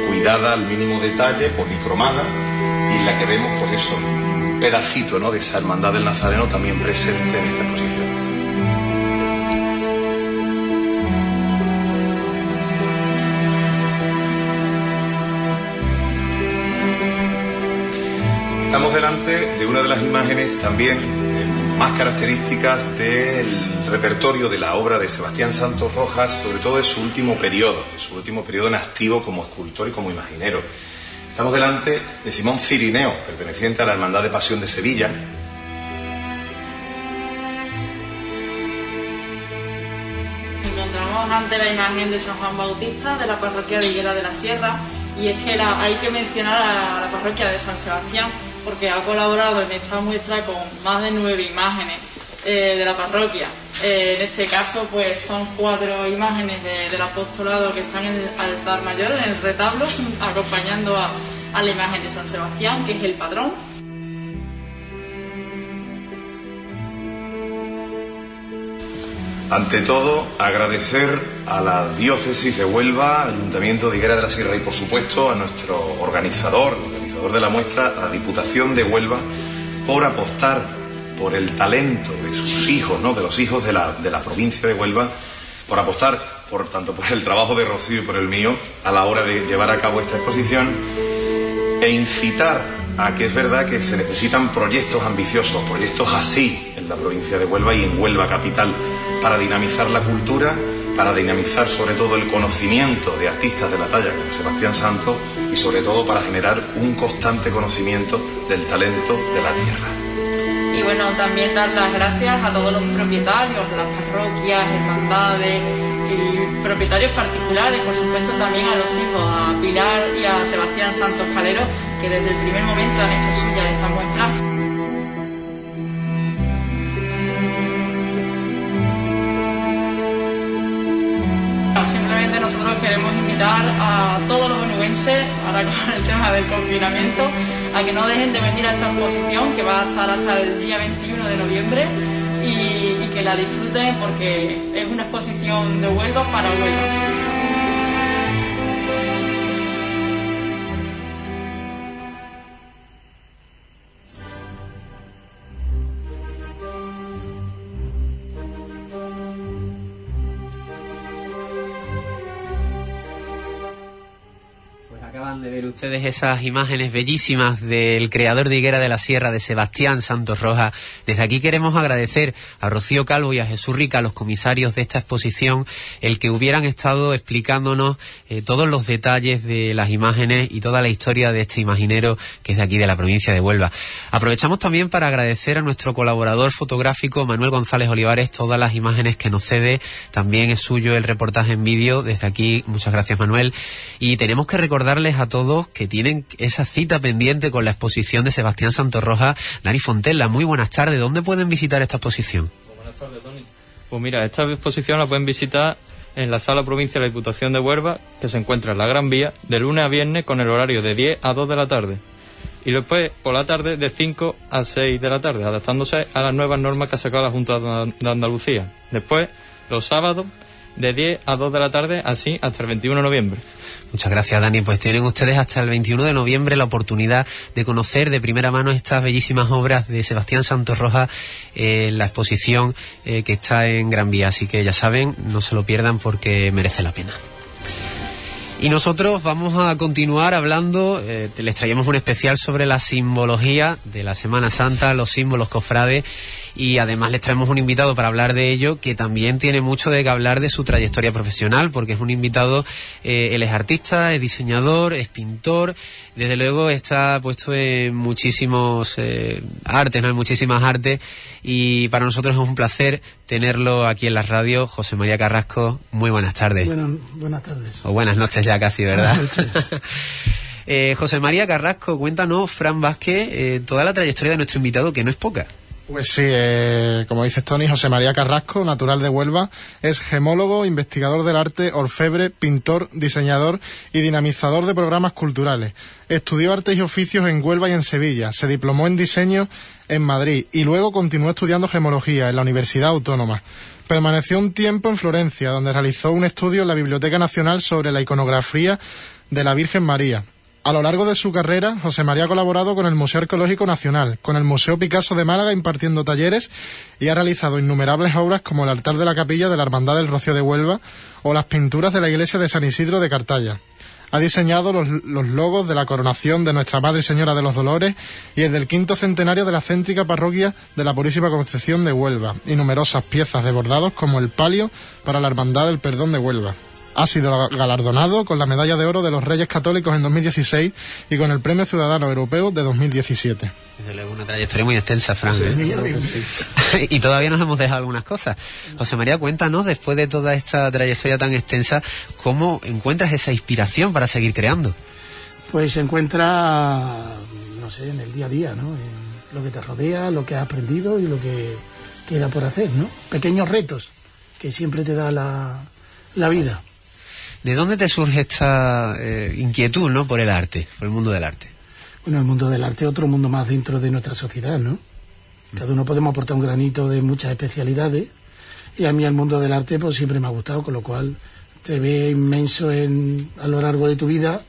cuidada al mínimo detalle, policromada, y en la que vemos, pues eso, pedacito ¿no? de esa hermandad del Nazareno también presente en esta exposición. Estamos delante de una de las imágenes también más características del repertorio de la obra de Sebastián Santos Rojas, sobre todo de su último periodo, su último periodo en activo como escultor y como imaginero. Estamos delante de Simón Cirineo, perteneciente a la Hermandad de Pasión de Sevilla. Encontramos ante la imagen de San Juan Bautista de la parroquia de Higuera de la Sierra y es que hay que mencionar a la parroquia de San Sebastián porque ha colaborado en esta muestra con más de nueve imágenes eh, de la parroquia. Eh, en este caso, pues son cuatro imágenes del apostolado que están en el altar mayor, en el retablo, acompañando a, la imagen de San Sebastián, que es el patrón. Ante todo, agradecer a la diócesis de Huelva, al Ayuntamiento de Higuera de la Sierra y, por supuesto, a nuestro organizador, de la muestra, la Diputación de Huelva, por apostar por el talento de sus hijos, ¿no? de los hijos de la, de la provincia de Huelva, por apostar por tanto por el trabajo de Rocío y por el mío a la hora de llevar a cabo esta exposición e incitar a que es verdad que se necesitan proyectos ambiciosos, proyectos así en la provincia de Huelva y en Huelva capital para dinamizar la cultura para dinamizar sobre todo el conocimiento de artistas de la talla como Sebastián Santos y sobre todo para generar un constante conocimiento del talento de la tierra. Y bueno, también dar las gracias a todos los propietarios, las parroquias, hermandades y propietarios particulares, por supuesto también a los hijos, a Pilar y a Sebastián Santos Calero, que desde el primer momento han hecho suya esta muestra. nosotros queremos a todos los onubenses, ahora con el tema del confinamiento, a que no dejen de venir a esta exposición que va a estar hasta el día 21 de noviembre y, y que la disfruten porque es una exposición de Huelva para Huelva. Ustedes esas imágenes bellísimas del creador de Higuera de la Sierra, de Sebastián Santos Rojas. Desde aquí queremos agradecer a Rocío Calvo y a Jesús Rica, los comisarios de esta exposición, el que hubieran estado explicándonos eh, todos los detalles de las imágenes y toda la historia de este imaginero que es de aquí de la provincia de Huelva. Aprovechamos también para agradecer a nuestro colaborador fotográfico Manuel González Olivares todas las imágenes que nos cede. También es suyo el reportaje en vídeo. Desde aquí, muchas gracias Manuel. Y tenemos que recordarles a todos que tienen esa cita pendiente con la exposición de Sebastián Santorroja. Dani Fontella, muy buenas tardes. ¿Dónde pueden visitar esta exposición? buenas tardes, Tony. Pues mira, esta exposición la pueden visitar en la Sala Provincia de la Diputación de Huelva, que se encuentra en la Gran Vía, de lunes a viernes con el horario de 10 a 2 de la tarde. Y después, por la tarde, de 5 a 6 de la tarde, adaptándose a las nuevas normas que ha sacado la Junta de Andalucía. Después, los sábados, de 10 a 2 de la tarde, así hasta el 21 de noviembre. Muchas gracias, Dani. Pues tienen ustedes hasta el 21 de noviembre la oportunidad de conocer de primera mano estas bellísimas obras de Sebastián Santos Rojas en la exposición eh, que está en Gran Vía. Así que ya saben, no se lo pierdan porque merece la pena. Y nosotros vamos a continuar hablando, eh, les traíamos un especial sobre la simbología de la Semana Santa, los símbolos cofrades y además les traemos un invitado para hablar de ello que también tiene mucho de que hablar de su trayectoria profesional porque es un invitado, eh, él es artista, es diseñador, es pintor, desde luego está puesto en muchísimos eh, artes, ¿no? en muchísimas artes y para nosotros es un placer tenerlo aquí en la radio. José María Carrasco, muy buenas tardes. buenas tardes. O buenas noches ya casi, ¿verdad? (laughs) eh, José María Carrasco, cuéntanos, Fran Vázquez, eh, toda la trayectoria de nuestro invitado, que no es poca. Pues sí, eh, como dices Tony, José María Carrasco, natural de Huelva, es gemólogo, investigador del arte, orfebre, pintor, diseñador y dinamizador de programas culturales. Estudió artes y oficios en Huelva y en Sevilla, se diplomó en diseño en Madrid y luego continuó estudiando gemología en la Universidad Autónoma. Permaneció un tiempo en Florencia, donde realizó un estudio en la Biblioteca Nacional sobre la iconografía de la Virgen María A lo largo de su carrera, José María ha colaborado con el Museo Arqueológico Nacional, con el Museo Picasso de Málaga impartiendo talleres y ha realizado innumerables obras como el altar de la capilla de la Hermandad del Rocío de Huelva o las pinturas de la iglesia de San Isidro de Cartaya. Ha diseñado los, los logos de la coronación de Nuestra Madre Señora de los Dolores y el del quinto centenario de la céntrica parroquia de la Purísima Concepción de Huelva y numerosas piezas de bordados como el palio para la Hermandad del Perdón de Huelva. Ha sido galardonado con la Medalla de Oro de los Reyes Católicos en 2016 y con el Premio Ciudadano Europeo de 2017. Desde luego una trayectoria muy extensa, Fran. ¿eh? (laughs) y todavía nos hemos dejado algunas cosas. José María, cuéntanos, después de toda esta trayectoria tan extensa, ¿cómo encuentras esa inspiración para seguir creando? Pues se encuentra, no sé, en el día a día, ¿no? En lo que te rodea, lo que has aprendido y lo que queda por hacer, ¿no? Pequeños retos que siempre te da la, la vida. ¿De dónde te surge esta eh, inquietud ¿no? por el arte, por el mundo del arte? Bueno, el mundo del arte es otro mundo más dentro de nuestra sociedad, ¿no? Cada uno podemos aportar un granito de muchas especialidades y a mí el mundo del arte pues siempre me ha gustado, con lo cual te ve inmenso en, a lo largo de tu vida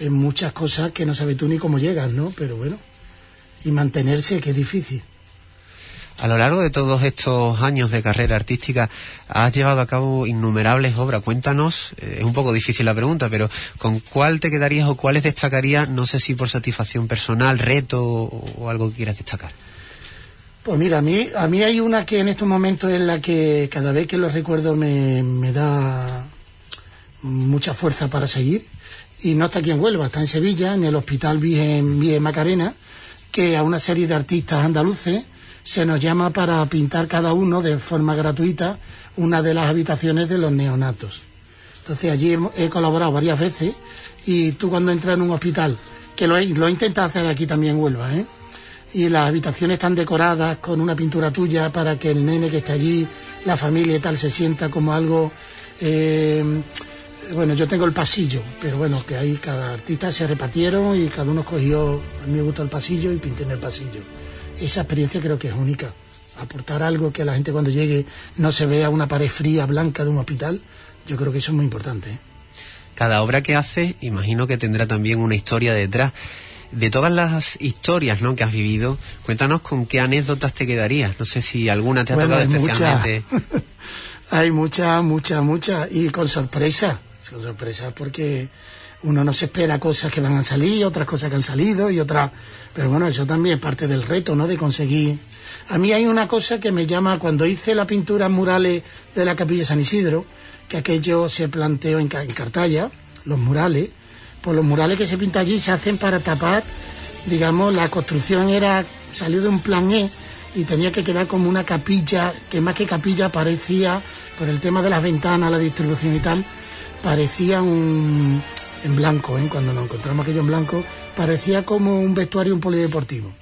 en muchas cosas que no sabes tú ni cómo llegas, ¿no? Pero bueno, y mantenerse que es difícil. A lo largo de todos estos años de carrera artística has llevado a cabo innumerables obras. Cuéntanos, eh, es un poco difícil la pregunta, pero ¿con cuál te quedarías o cuáles destacarías? No sé si por satisfacción personal, reto o, algo que quieras destacar. Pues mira, a mí, a mí hay una que en estos momentos es la que cada vez que lo recuerdo me, me da mucha fuerza para seguir. Y no está aquí en Huelva, está en Sevilla, en el Hospital Virgen, Virgen Macarena, que a una serie de artistas andaluces se nos llama para pintar cada uno de forma gratuita una de las habitaciones de los neonatos. Entonces allí he, colaborado varias veces y tú cuando entras en un hospital, que lo he, lo intentado hacer aquí también en Huelva, ¿eh? y las habitaciones están decoradas con una pintura tuya para que el nene que está allí, la familia y tal, se sienta como algo... Eh, bueno, yo tengo el pasillo, pero bueno, que ahí cada artista se repartieron y cada uno escogió, a mí me gusta el pasillo y pinté en el pasillo esa experiencia creo que es única. Aportar algo que a la gente cuando llegue no se vea una pared fría, blanca de un hospital, yo creo que eso es muy importante. ¿eh? Cada obra que hace, imagino que tendrá también una historia detrás. De todas las historias ¿no? que has vivido, cuéntanos con qué anécdotas te quedarías. No sé si alguna te ha tocado especialmente. (laughs) hay muchas, muchas, muchas. Y con sorpresa. Con sorpresa porque uno no se espera cosas que van a salir, otras cosas que han salido y otras pero bueno, eso también es parte del reto, ¿no? De conseguir. A mí hay una cosa que me llama, cuando hice la pintura murales de la capilla San Isidro, que aquello se planteó en, Cartaya, los murales, pues los murales que se pintan allí se hacen para tapar, digamos, la construcción era, salió de un plan E y tenía que quedar como una capilla, que más que capilla parecía, por el tema de las ventanas, la distribución y tal, parecía un, en blanco, ¿eh? cuando nos encontramos aquello en blanco, parecía como un vestuario un polideportivo.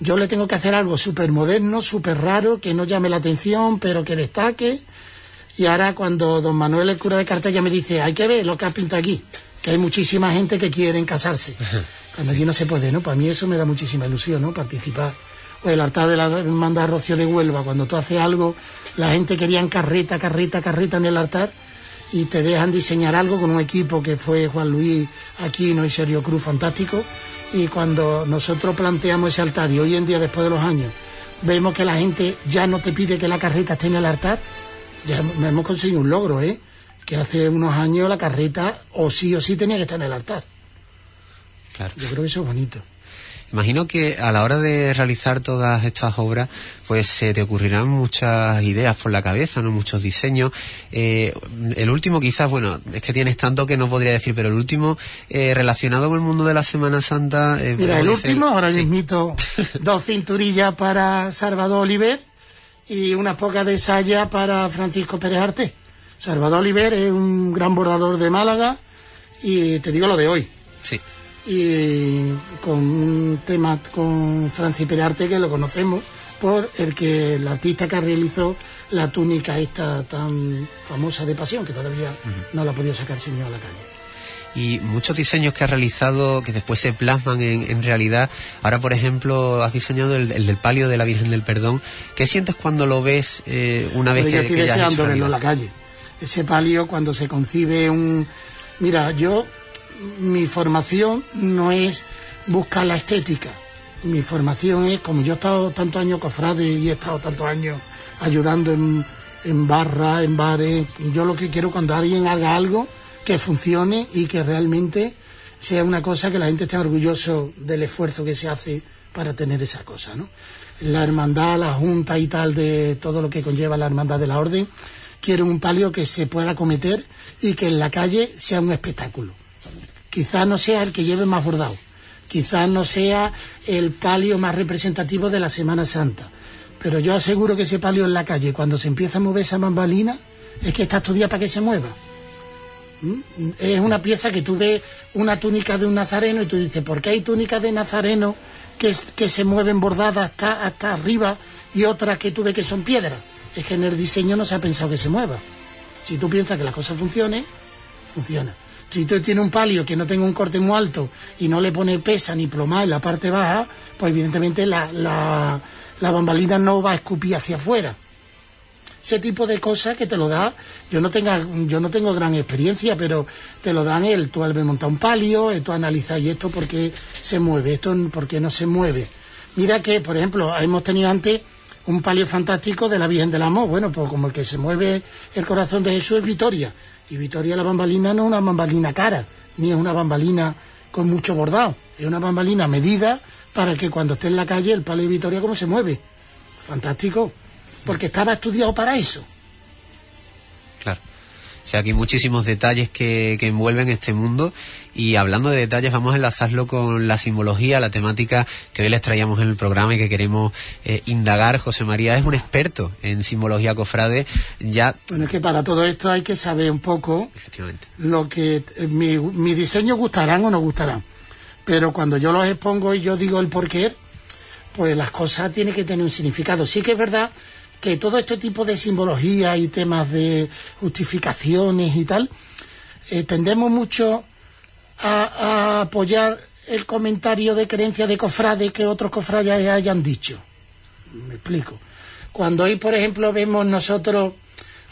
Yo le tengo que hacer algo súper moderno, súper raro, que no llame la atención, pero que destaque. Y ahora cuando don Manuel, el cura de Cartella, me dice, hay que ver lo que ha pintado aquí, que hay muchísima gente que quiere casarse. (laughs) Cuando aquí no se puede, ¿no? Para mí eso me da muchísima ilusión, ¿no? Participar. O el altar de la hermandad Rocío de Huelva, cuando tú haces algo, la gente quería en carreta, carreta, carreta en el altar y te dejan diseñar algo con un equipo que fue Juan Luis Aquino y Sergio Cruz fantástico y cuando nosotros planteamos ese altar y hoy en día después de los años vemos que la gente ya no te pide que la carreta esté en el altar ya hemos conseguido un logro ¿eh? que hace unos años la carreta o sí o sí tenía que estar en el altar claro. yo creo que eso es bonito Imagino que a la hora de realizar todas estas obras, pues se te ocurrirán muchas ideas por la cabeza, no muchos diseños. Eh, el último, quizás, bueno, es que tienes tanto que no podría decir, pero el último eh, relacionado con el mundo de la Semana Santa. Eh, Mira, el último, ahora mismo, (laughs) dos cinturillas para Salvador Oliver y unas pocas de saya para Francisco Pérez Arte. Salvador Oliver es un gran bordador de Málaga y te digo lo de hoy. Sí y con un tema con Francis Perarte que lo conocemos por el que el artista que realizó la túnica esta tan famosa de pasión que todavía no la ha podido sacar señor a la calle y muchos diseños que has realizado que después se plasman en, realidad. Ahora, por ejemplo, has diseñado el, del palio de la Virgen del Perdón. ¿Qué sientes cuando lo ves eh, una vez que, estoy que deseando verlo en la calle. Ese palio, cuando se concibe un... Mira, yo mi formación no es buscar la estética. Mi formación es, como yo he estado tantos años cofrade y he estado tantos años ayudando en, en barra, en bares, yo lo que quiero cuando alguien haga algo que funcione y que realmente sea una cosa que la gente esté orgulloso del esfuerzo que se hace para tener esa cosa, ¿no? La hermandad, la junta y tal de todo lo que conlleva la hermandad de la orden, quiero un palio que se pueda cometer y que en la calle sea un espectáculo. Quizás no sea el que lleve más bordado, quizás no sea el palio más representativo de la Semana Santa, pero yo aseguro que ese palio en la calle, cuando se empieza a mover esa bambalina, es que está estudiada para que se mueva. ¿Mm? Es una pieza que tú ves una túnica de un nazareno y tú dices, ¿por qué hay túnicas de nazareno que, se mueven bordadas hasta, hasta arriba y otras que tú ves que son piedras? Es que en el diseño no se ha pensado que se mueva. Si tú piensas que la cosa funcione, funciona. Si tú tienes un palio que no tenga un corte muy alto y no le pone pesa ni ploma en la parte baja, pues evidentemente la, la, la bambalina no va a escupir hacia afuera. Ese tipo de cosas que te lo da, yo no tenga, yo no tengo gran experiencia, pero te lo dan él, tú al montar un palio, eh, tú analizas y esto por qué se mueve, esto por qué no se mueve. Mira que, por ejemplo, hemos tenido antes un palio fantástico de la Virgen del Amor, bueno, pues como el que se mueve el corazón de Jesús es Vitoria, y Vitoria la bambalina no es una bambalina cara, ni es una bambalina con mucho bordado, es una bambalina medida para que cuando esté en la calle el palio de Vitoria cómo se mueve. Fantástico porque estaba estudiado para eso. Claro. O sea, aquí hay muchísimos detalles que, que, envuelven este mundo y hablando de detalles vamos a enlazarlo con la simbología, la temática que hoy les traíamos en el programa y que queremos eh, indagar. José María es un experto en simbología cofrade. Ya... Bueno, es que para todo esto hay que saber un poco Efectivamente. lo que eh, mi, mi diseño gustarán o no gustarán. Pero cuando yo los expongo y yo digo el porqué, pues las cosas tienen que tener un significado. Sí que es verdad que todo este tipo de simbología y temas de justificaciones y tal, eh, tendemos mucho a, apoyar el comentario de creencia de cofrades que otros cofrades hayan dicho. Me explico. Cuando hoy, por ejemplo, vemos nosotros,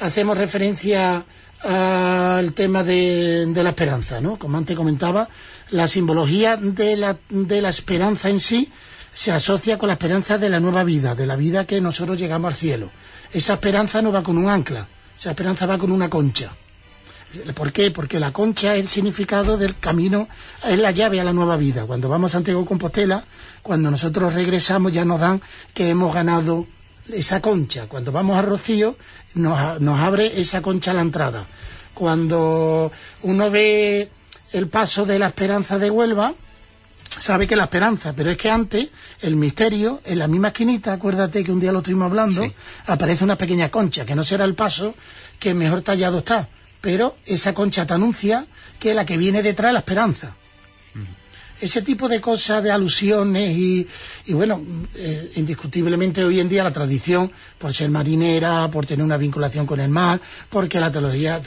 hacemos referencia al tema de, de la esperanza, ¿no? Como antes comentaba, la simbología de la, de la esperanza en sí se asocia con la esperanza de la nueva vida, de la vida que nosotros llegamos al cielo. Esa esperanza no va con un ancla, esa esperanza va con una concha. ¿Por qué? Porque la concha es el significado del camino, es la llave a la nueva vida. Cuando vamos a Santiago Compostela, cuando nosotros regresamos ya nos dan que hemos ganado esa concha. Cuando vamos a Rocío, nos, nos abre esa concha a la entrada. Cuando uno ve el paso de la esperanza de Huelva, sabe que la esperanza, pero es que antes el misterio, en la misma esquinita, acuérdate que un día lo estuvimos hablando, sí. aparece una pequeña concha, que no será el paso que mejor tallado está, pero esa concha te anuncia que es la que viene detrás de la esperanza. Ese tipo de cosas, de alusiones y, y bueno, eh, indiscutiblemente hoy en día la tradición, por ser marinera, por tener una vinculación con el mar, porque la teología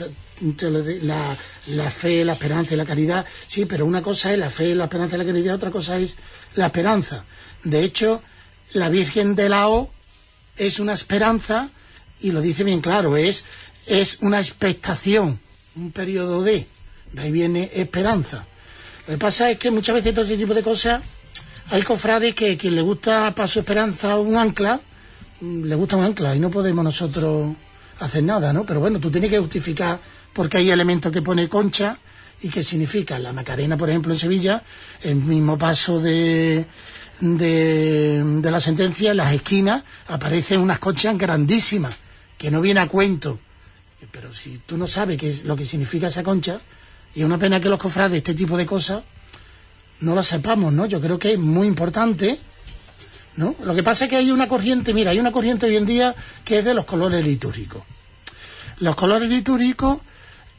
la, la, fe, la esperanza y la caridad, sí, pero una cosa es la fe, la esperanza y la caridad, otra cosa es la esperanza. De hecho, la Virgen de la O es una esperanza, y lo dice bien claro, es, es una expectación, un periodo de, de ahí viene esperanza. Lo que pasa es que muchas veces todo ese tipo de cosas, hay cofrades que quien le gusta para su esperanza un ancla, le gusta un ancla, y no podemos nosotros hacer nada, ¿no? Pero bueno, tú tienes que justificar porque hay elementos que pone concha y que significa la Macarena, por ejemplo, en Sevilla, el mismo paso de, de, de la sentencia, en las esquinas aparecen unas conchas grandísimas, que no viene a cuento. Pero si tú no sabes qué es lo que significa esa concha, y es una pena que los cofrades este tipo de cosas no las sepamos, ¿no? Yo creo que es muy importante, ¿no? Lo que pasa es que hay una corriente, mira, hay una corriente hoy en día que es de los colores litúrgicos. Los colores litúrgicos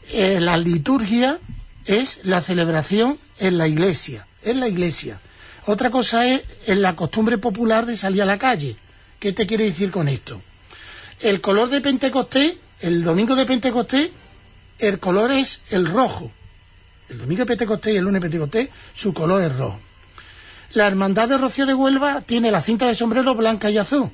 eh, la liturgia es la celebración en la iglesia, en la iglesia. Otra cosa es en la costumbre popular de salir a la calle. ¿Qué te quiere decir con esto? El color de Pentecostés, el domingo de Pentecostés, el color es el rojo. El domingo de Pentecostés y el lunes de Pentecostés, su color es rojo. La hermandad de Rocío de Huelva tiene la cinta de sombrero blanca y azul.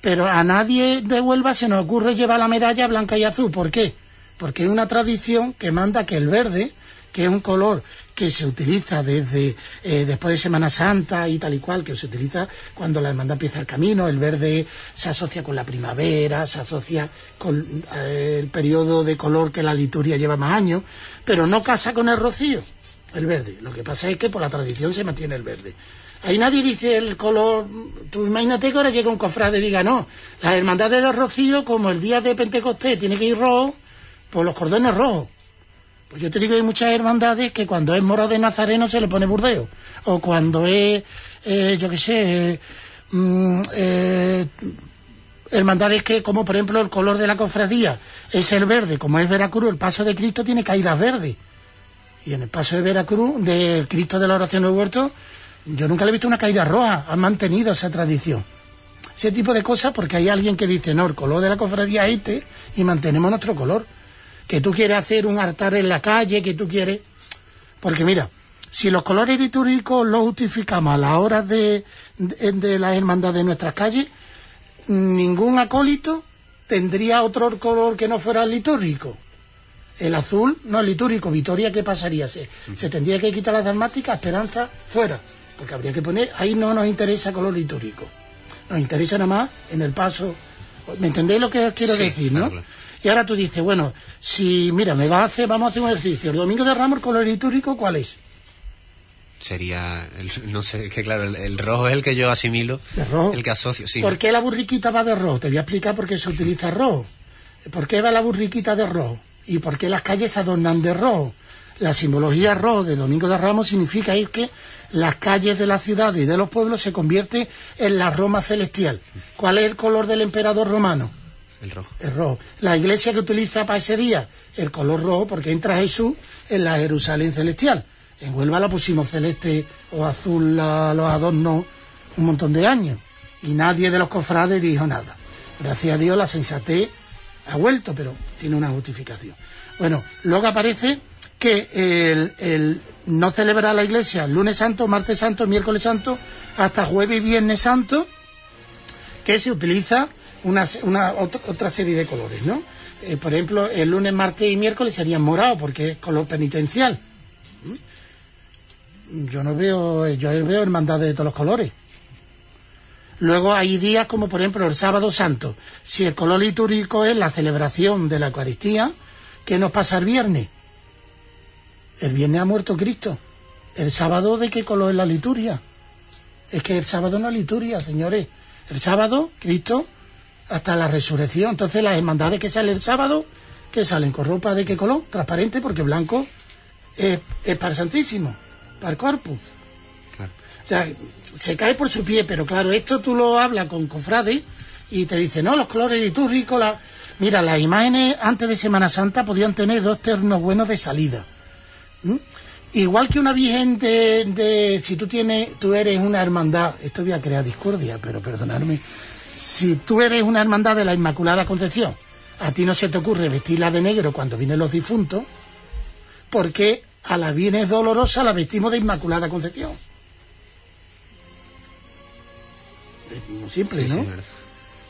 Pero a nadie de Huelva se nos ocurre llevar la medalla blanca y azul. ¿Por qué? porque hay una tradición que manda que el verde, que es un color que se utiliza desde eh, después de Semana Santa y tal y cual, que se utiliza cuando la hermandad empieza el camino. El verde se asocia con la primavera, se asocia con eh, el periodo de color que la liturgia lleva más años, pero no casa con el rocío, el verde. Lo que pasa es que por la tradición se mantiene el verde. Ahí nadie dice el color. Tú imagínate que ahora llega un cofrade y diga, no, las hermandades de Rocío, como el día de Pentecostés tiene que ir rojo, por los cordones rojos. Pues yo te digo, hay muchas hermandades que cuando es moro de Nazareno se le pone burdeo. O cuando es, eh, yo qué sé, mm, eh, hermandades que, como por ejemplo el color de la cofradía es el verde, como es Veracruz, el paso de Cristo tiene caídas verdes. Y en el paso de Veracruz, del Cristo de la oración del huerto, yo nunca le he visto una caída roja. Han mantenido esa tradición. Ese tipo de cosas porque hay alguien que dice, no, el color de la cofradía es este y mantenemos nuestro color que tú quieres hacer un altar en la calle, que tú quieres... Porque mira, si los colores litúrgicos los justificamos a las horas de, de, la hermandad de nuestras calles, ningún acólito tendría otro color que no fuera litúrgico. El azul no es litúrgico. Vitoria, ¿qué pasaría? Se, se tendría que quitar la dramática, Esperanza, fuera. Porque habría que poner, ahí no nos interesa color litúrgico. Nos interesa nada más en el paso. ¿Me entendéis lo que quiero decir, no? Y ahora tú dices, bueno, si, mira, me va a hacer, vamos a hacer un ejercicio. El domingo de Ramos, el color litúrgico, ¿cuál es? Sería, no sé, que claro, el, rojo es el que yo asimilo, ¿El, rojo? el que asocio, sí. ¿Por qué la burriquita va de rojo? Te voy a explicar por qué se utiliza rojo. ¿Por qué va la burriquita de rojo? ¿Y por qué las calles se adornan de rojo? La simbología rojo de Domingo de Ramos significa ir que las calles de la ciudad y de los pueblos se convierten en la Roma celestial. ¿Cuál es el color del emperador romano? El rojo. El rojo. La iglesia que utiliza para ese día el color rojo porque entra Jesús en la Jerusalén celestial. En Huelva la pusimos celeste o azul a los adornos un montón de años y nadie de los cofrades dijo nada. Gracias a Dios la sensatez ha vuelto, pero tiene una justificación. Bueno, luego aparece que el, el no celebra la iglesia lunes santo, martes santo, miércoles santo, hasta jueves y viernes santo, que se utiliza una, una otra, serie de colores, ¿no? Eh, por ejemplo, el lunes, martes y miércoles serían morados porque es color penitencial. ¿Mm? Yo no veo, yo veo hermandades de todos los colores. Luego hay días como por ejemplo el sábado santo. Si el color litúrgico es la celebración de la Eucaristía, ¿qué nos pasa el viernes? El viernes ha muerto Cristo. ¿El sábado de qué color es la liturgia? Es que el sábado no es liturgia, señores. El sábado, Cristo hasta la resurrección. Entonces las hermandades que salen el sábado, que salen con ropa de qué color? Transparente, porque blanco es, para el Santísimo, para el cuerpo. O sea, se cae por su pie, pero claro, esto tú lo hablas con cofrades y te dice, no, los colores litúrgicos, la... mira, las imágenes antes de Semana Santa podían tener dos ternos buenos de salida. Igual que una virgen de, de, si tú tienes, tú eres una hermandad, esto voy a crear discordia, pero perdonadme, si tú eres una hermandad de la Inmaculada Concepción, a ti no se te ocurre vestirla de negro cuando vienen los difuntos, porque a la Virgen dolorosa la vestimos de Inmaculada Concepción. Es simple, ¿no?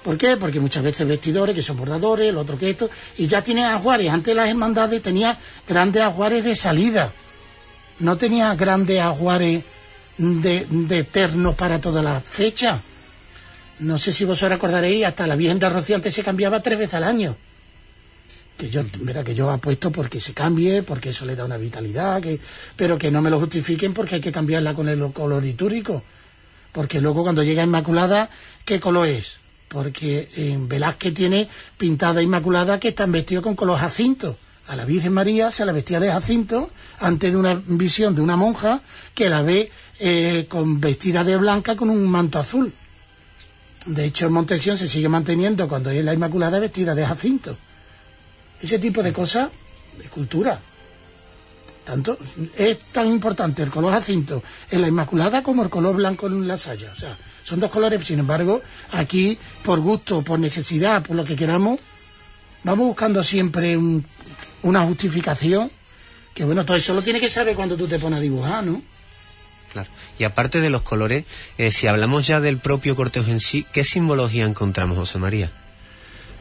¿Por qué? Porque muchas veces vestidores que son bordadores, el otro que esto, y ya tiene ajuares. Antes las hermandades tenía grandes ajuares de salida. No tenía grandes ajuares de, de eternos para toda la fecha. No sé si vosotros acordaréis, hasta la Virgen de Rocío antes se cambiaba tres veces al año. Que yo, mira, que yo apuesto porque se cambie, porque eso le da una vitalidad, que, pero que no me lo justifiquen porque hay que cambiarla con el color litúrico. Porque luego cuando llega Inmaculada, ¿qué color es? Porque en Velázquez tiene pintada Inmaculada que están vestidos con color jacinto. A la Virgen María se la vestía de jacinto antes de una visión de una monja que la ve eh, con vestida de blanca con un manto azul. De hecho, en Montesión se sigue manteniendo cuando hay la Inmaculada vestida de Jacinto. Ese tipo de cosas de cultura. Tanto, es tan importante el color Jacinto en la Inmaculada como el color blanco en la saya. O sea, son dos colores, sin embargo, aquí, por gusto, por necesidad, por lo que queramos, vamos buscando siempre una justificación. Que bueno, todo eso lo tienes que saber cuando tú te pones a dibujar, ¿no? Claro. Y aparte de los colores, eh, si hablamos ya del propio cortejo en sí, ¿qué simbología encontramos, José María?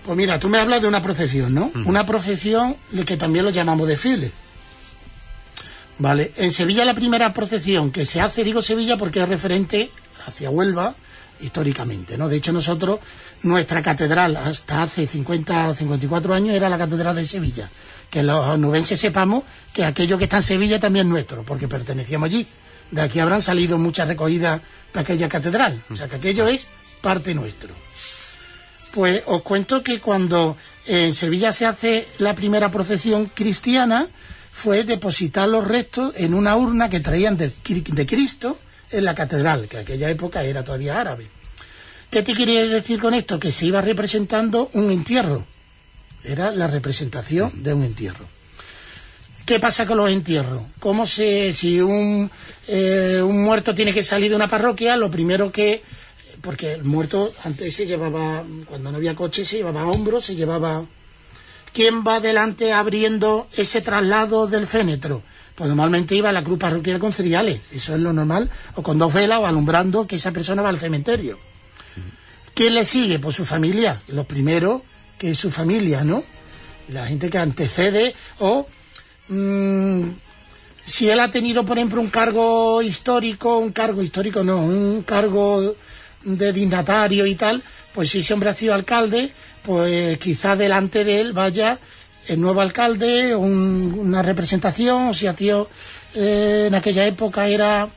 Pues mira, tú me hablas de una procesión, ¿no? Una procesión que también lo llamamos desfile. Vale, en Sevilla la primera procesión que se hace, digo Sevilla porque es referente hacia Huelva históricamente, ¿no? De hecho nosotros, nuestra catedral hasta hace 50 o 54 años era la catedral de Sevilla. Que los nubenses sepamos que aquello que está en Sevilla también es nuestro, porque pertenecíamos allí. De aquí habrán salido muchas recogidas para aquella catedral. O sea que aquello es parte nuestro. Pues os cuento que cuando en Sevilla se hace la primera procesión cristiana, fue depositar los restos en una urna que traían de, de Cristo en la catedral, que en aquella época era todavía árabe. ¿Qué te quería decir con esto? Que se iba representando un entierro. Era la representación de un entierro. ¿Qué pasa con los entierros? ¿Cómo se, si un, eh, un muerto tiene que salir de una parroquia, lo primero que porque el muerto antes se llevaba, cuando no había coche, se llevaba a hombros, se llevaba... ¿Quién va adelante abriendo ese traslado del fénetro? Pues normalmente iba la cruz parroquial con cereales, eso es lo normal, o con dos velas o alumbrando que esa persona va al cementerio. ¿Quién le sigue? Pues su familia, lo primero que es su familia, ¿no? La gente que antecede o... Mm, si él ha tenido, por ejemplo, un cargo histórico, un cargo histórico no, un cargo de dignatario y tal, pues si ese hombre ha sido alcalde, pues quizá delante de él vaya el nuevo alcalde, una representación, si ha sido eh, en aquella época era,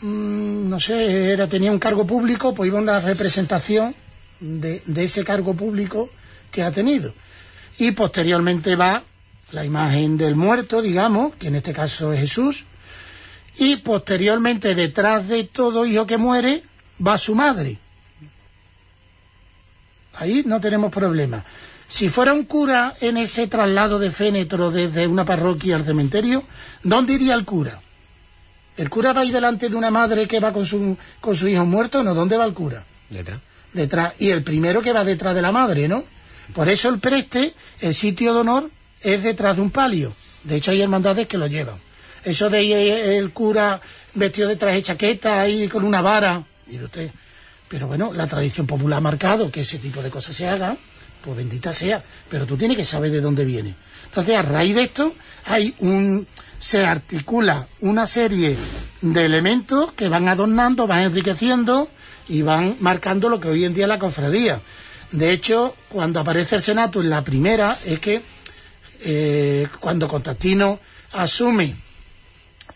mm, no sé, era, tenía un cargo público, pues iba una representación de, de ese cargo público que ha tenido. Y posteriormente va la imagen del muerto, digamos, que en este caso es Jesús, y posteriormente detrás de todo hijo que muere va su madre. Ahí no tenemos problema. Si fuera un cura en ese traslado de fénetro desde una parroquia al cementerio, ¿dónde iría el cura? ¿El cura va ahí delante de una madre que va con su, con su hijo muerto? No, ¿dónde va el cura? Detrás. Detrás. Y el primero que va detrás de la madre, ¿no? Por eso el preste, el sitio de honor, es detrás de un palio. De hecho, hay hermandades que lo llevan. Eso de el cura vestido de traje chaqueta y con una vara, mire usted. Pero bueno, la tradición popular ha marcado que ese tipo de cosas se hagan, pues bendita sea. Pero tú tienes que saber de dónde viene. Entonces, a raíz de esto, hay un se articula una serie de elementos que van adornando, van enriqueciendo y van marcando lo que hoy en día es la cofradía. De hecho, cuando aparece el Senato en la primera, es que eh, cuando Constantino asume,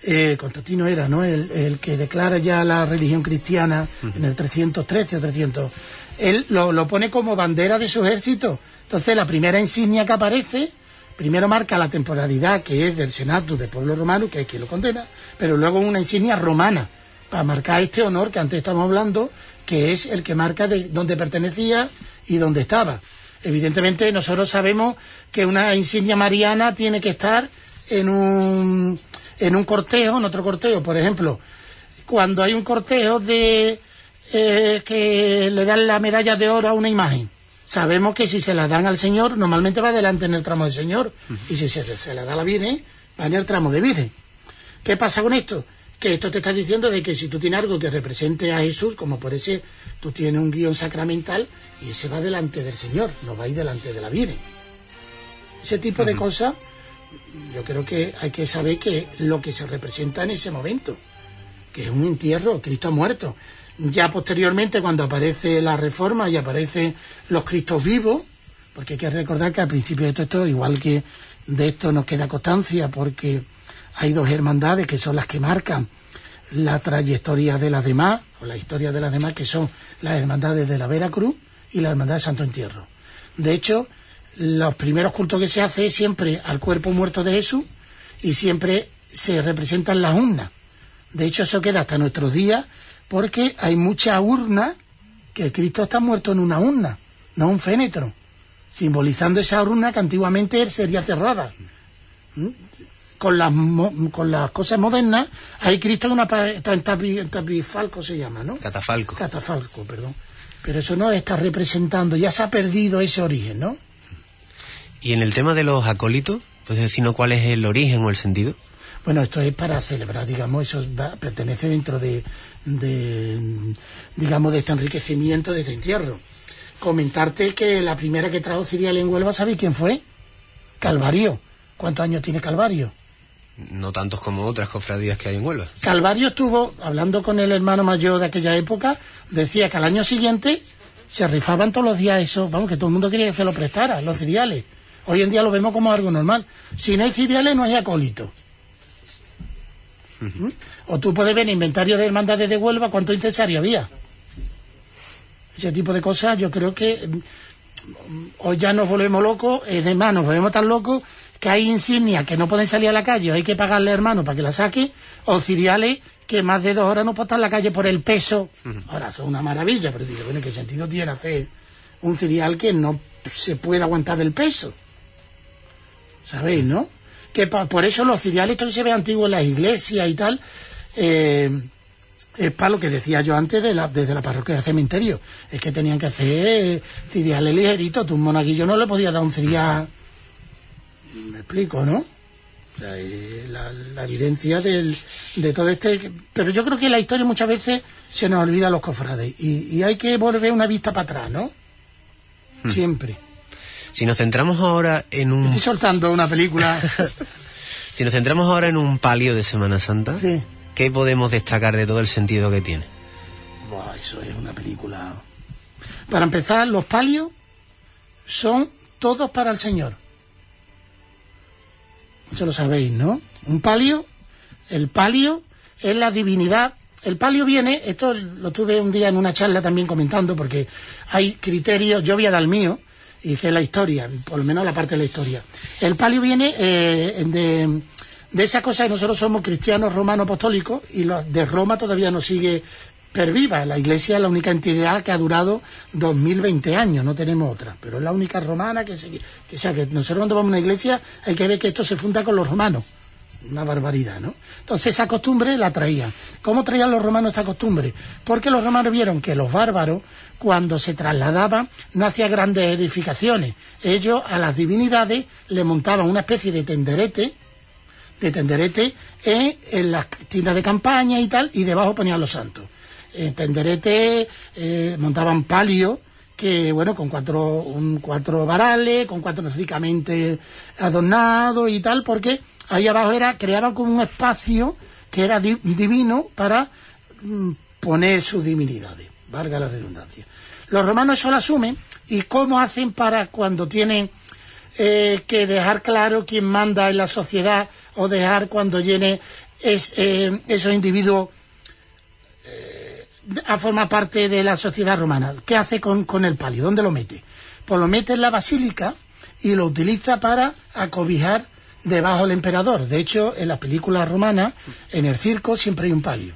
eh, Constantino era ¿no? El, que declara ya la religión cristiana en el 313 o 300, él lo, lo pone como bandera de su ejército. Entonces, la primera insignia que aparece primero marca la temporalidad que es del Senato del pueblo romano, que es quien lo condena, pero luego una insignia romana, para marcar este honor que antes estamos hablando, que es el que marca de dónde pertenecía y dónde estaba. Evidentemente nosotros sabemos que una insignia mariana tiene que estar en un, en un cortejo, en otro cortejo, por ejemplo, cuando hay un cortejo de eh, que le dan la medalla de oro a una imagen, sabemos que si se la dan al Señor, normalmente va adelante en el tramo del Señor, y si se, se la da a la Virgen, va en el tramo de Virgen. ¿Qué pasa con esto? Que esto te está diciendo de que si tú tienes algo que represente a Jesús, como por ese, tú tienes un guion sacramental, y ese va delante del Señor, no va a ir delante de la Virgen. Ese tipo de cosas, yo creo que hay que saber que lo que se representa en ese momento, que es un entierro, Cristo ha muerto. Ya posteriormente, cuando aparece la reforma y aparecen los Cristos vivos, porque hay que recordar que al principio de todo esto, igual que de esto nos queda constancia, porque hay dos hermandades que son las que marcan la trayectoria de las demás, o la historia de las demás, que son las hermandades de la Veracruz y la hermandad de Santo Entierro. De hecho, los primeros cultos que se hace es siempre al cuerpo muerto de Jesús y siempre se representan las urnas. De hecho, eso queda hasta nuestros días porque hay mucha urna que Cristo está muerto en una urna, no un fénetro, simbolizando esa urna que antiguamente sería cerrada. ¿Mm? Con las, con las cosas modernas, hay Cristo en una en tapifalco se llama, ¿no? Catafalco. Catafalco, perdón. Pero eso no está representando, ya se ha perdido ese origen, ¿no? Y en el tema de los acólitos, ¿puedes decirnos cuál es el origen o el sentido? Bueno, esto es para celebrar, digamos, eso pertenece dentro de, de, digamos, de este enriquecimiento, de este entierro. Comentarte que la primera que trajo Cirial en Huelva, ¿sabéis quién fue? Calvario. ¿Cuántos años tiene Calvario? no tantos como otras cofradías que hay en Huelva. Calvario estuvo, hablando con el hermano mayor de aquella época, decía que al año siguiente se rifaban todos los días eso, vamos, que todo el mundo quería que se lo prestara, los cereales. Hoy en día lo vemos como algo normal. Si no hay cereales, no hay acólito. ¿Mm? O tú puedes ver en inventario de hermandades de Huelva cuánto incensario había. Ese tipo de cosas yo creo que mm, hoy ya nos volvemos locos, es de más, nos volvemos tan locos que hay insignias que no pueden salir a la calle, o hay que pagarle hermano para que la saque, o cereales que más de dos horas no pueden estar en la calle por el peso. Ahora, son una maravilla, pero digo, bueno, ¿qué sentido tiene hacer un cereal que no se puede aguantar del peso? ¿Sabéis, no? Que pa- por eso los cereales, que se ve antiguo en las iglesias y tal, eh, es para lo que decía yo antes de la, desde la parroquia del cementerio. Es que tenían que hacer cereales ligeritos. Tú un monaguillo no le podías dar un cereal... Me explico, ¿no? O sea, eh, la, la evidencia del, de todo este... Pero yo creo que la historia muchas veces se nos olvida a los cofrades. Y, y hay que volver una vista para atrás, ¿no? Siempre. Si nos centramos ahora en un Estoy soltando una película... (laughs) si nos centramos ahora en un palio de Semana Santa, Sí. ¿qué podemos destacar de todo el sentido que tiene? Buah, eso es una película. Para empezar, los palios son todos para el Señor. Eso lo sabéis, ¿no? Un palio, el palio es la divinidad. El palio viene, esto lo tuve un día en una charla también comentando, porque hay criterios, yo voy a dar el mío, y que es la historia, por lo menos la parte de la historia. El palio viene eh, de, de esa cosa que nosotros somos cristianos romanos apostólicos y de Roma todavía nos sigue perviva. La iglesia es la única entidad que ha durado 2020 años, no tenemos otra, pero es la única romana que se... Que, o sea, que nosotros cuando vamos a una iglesia hay que ver que esto se funda con los romanos. Una barbaridad, ¿no? Entonces esa costumbre la traían. ¿Cómo traían los romanos esta costumbre? Porque los romanos vieron que los bárbaros, cuando se trasladaban, no hacían grandes edificaciones. Ellos a las divinidades le montaban una especie de tenderete, de tenderete en, en las tiendas de campaña y tal, y debajo ponían los santos. En tenderete eh, montaban palio, que bueno, con cuatro, un- cuatro varales, con cuatro ricamente adornados y tal, porque ahí abajo era, creaban como un espacio que era di- divino para mm, poner sus divinidades, valga la redundancia. Los romanos eso lo asumen y cómo hacen para cuando tienen eh, que dejar claro quién manda en la sociedad o dejar cuando llene es, eh, esos individuos eh, a formar parte de la sociedad romana. ¿Qué hace con, con el palio? ¿Dónde lo mete? Pues lo mete en la basílica y lo utiliza para acobijar debajo del emperador. De hecho, en las películas romanas, en el circo, siempre hay un palio.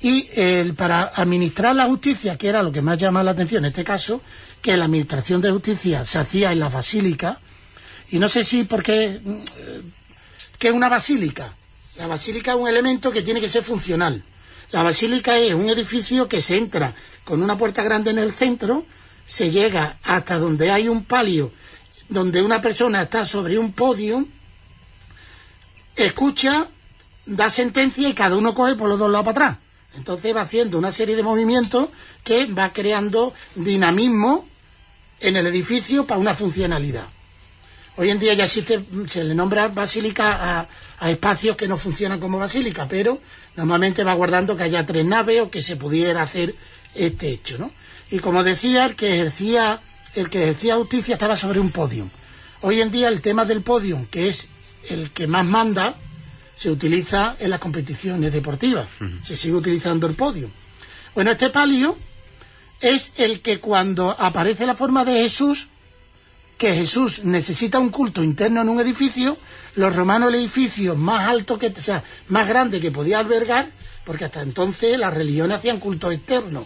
Y el, para administrar la justicia, que era lo que más llama la atención en este caso, que la administración de justicia se hacía en la basílica, y no sé si porque mm, eh, ¿qué es una basílica? La basílica es un elemento que tiene que ser funcional. La basílica es un edificio que se entra con una puerta grande en el centro, se llega hasta donde hay un palio, donde una persona está sobre un podio, escucha, da sentencia y cada uno coge por los dos lados para atrás. Entonces va haciendo una serie de movimientos que va creando dinamismo en el edificio para una funcionalidad. Hoy en día ya existe, se le nombra basílica a, espacios que no funcionan como basílica, pero normalmente va guardando que haya tres naves o que se pudiera hacer este hecho, ¿no? Y como decía, el que ejercía, el que ejercía justicia estaba sobre un podio. Hoy en día el tema del podio, que es el que más manda, se utiliza en las competiciones deportivas. Se sigue utilizando el podio. Bueno, este palio es el que cuando aparece la forma de Jesús, que Jesús necesita un culto interno en un edificio, los romanos el edificio más alto que, o sea, más grande que podía albergar, porque hasta entonces las religiones hacían culto externo.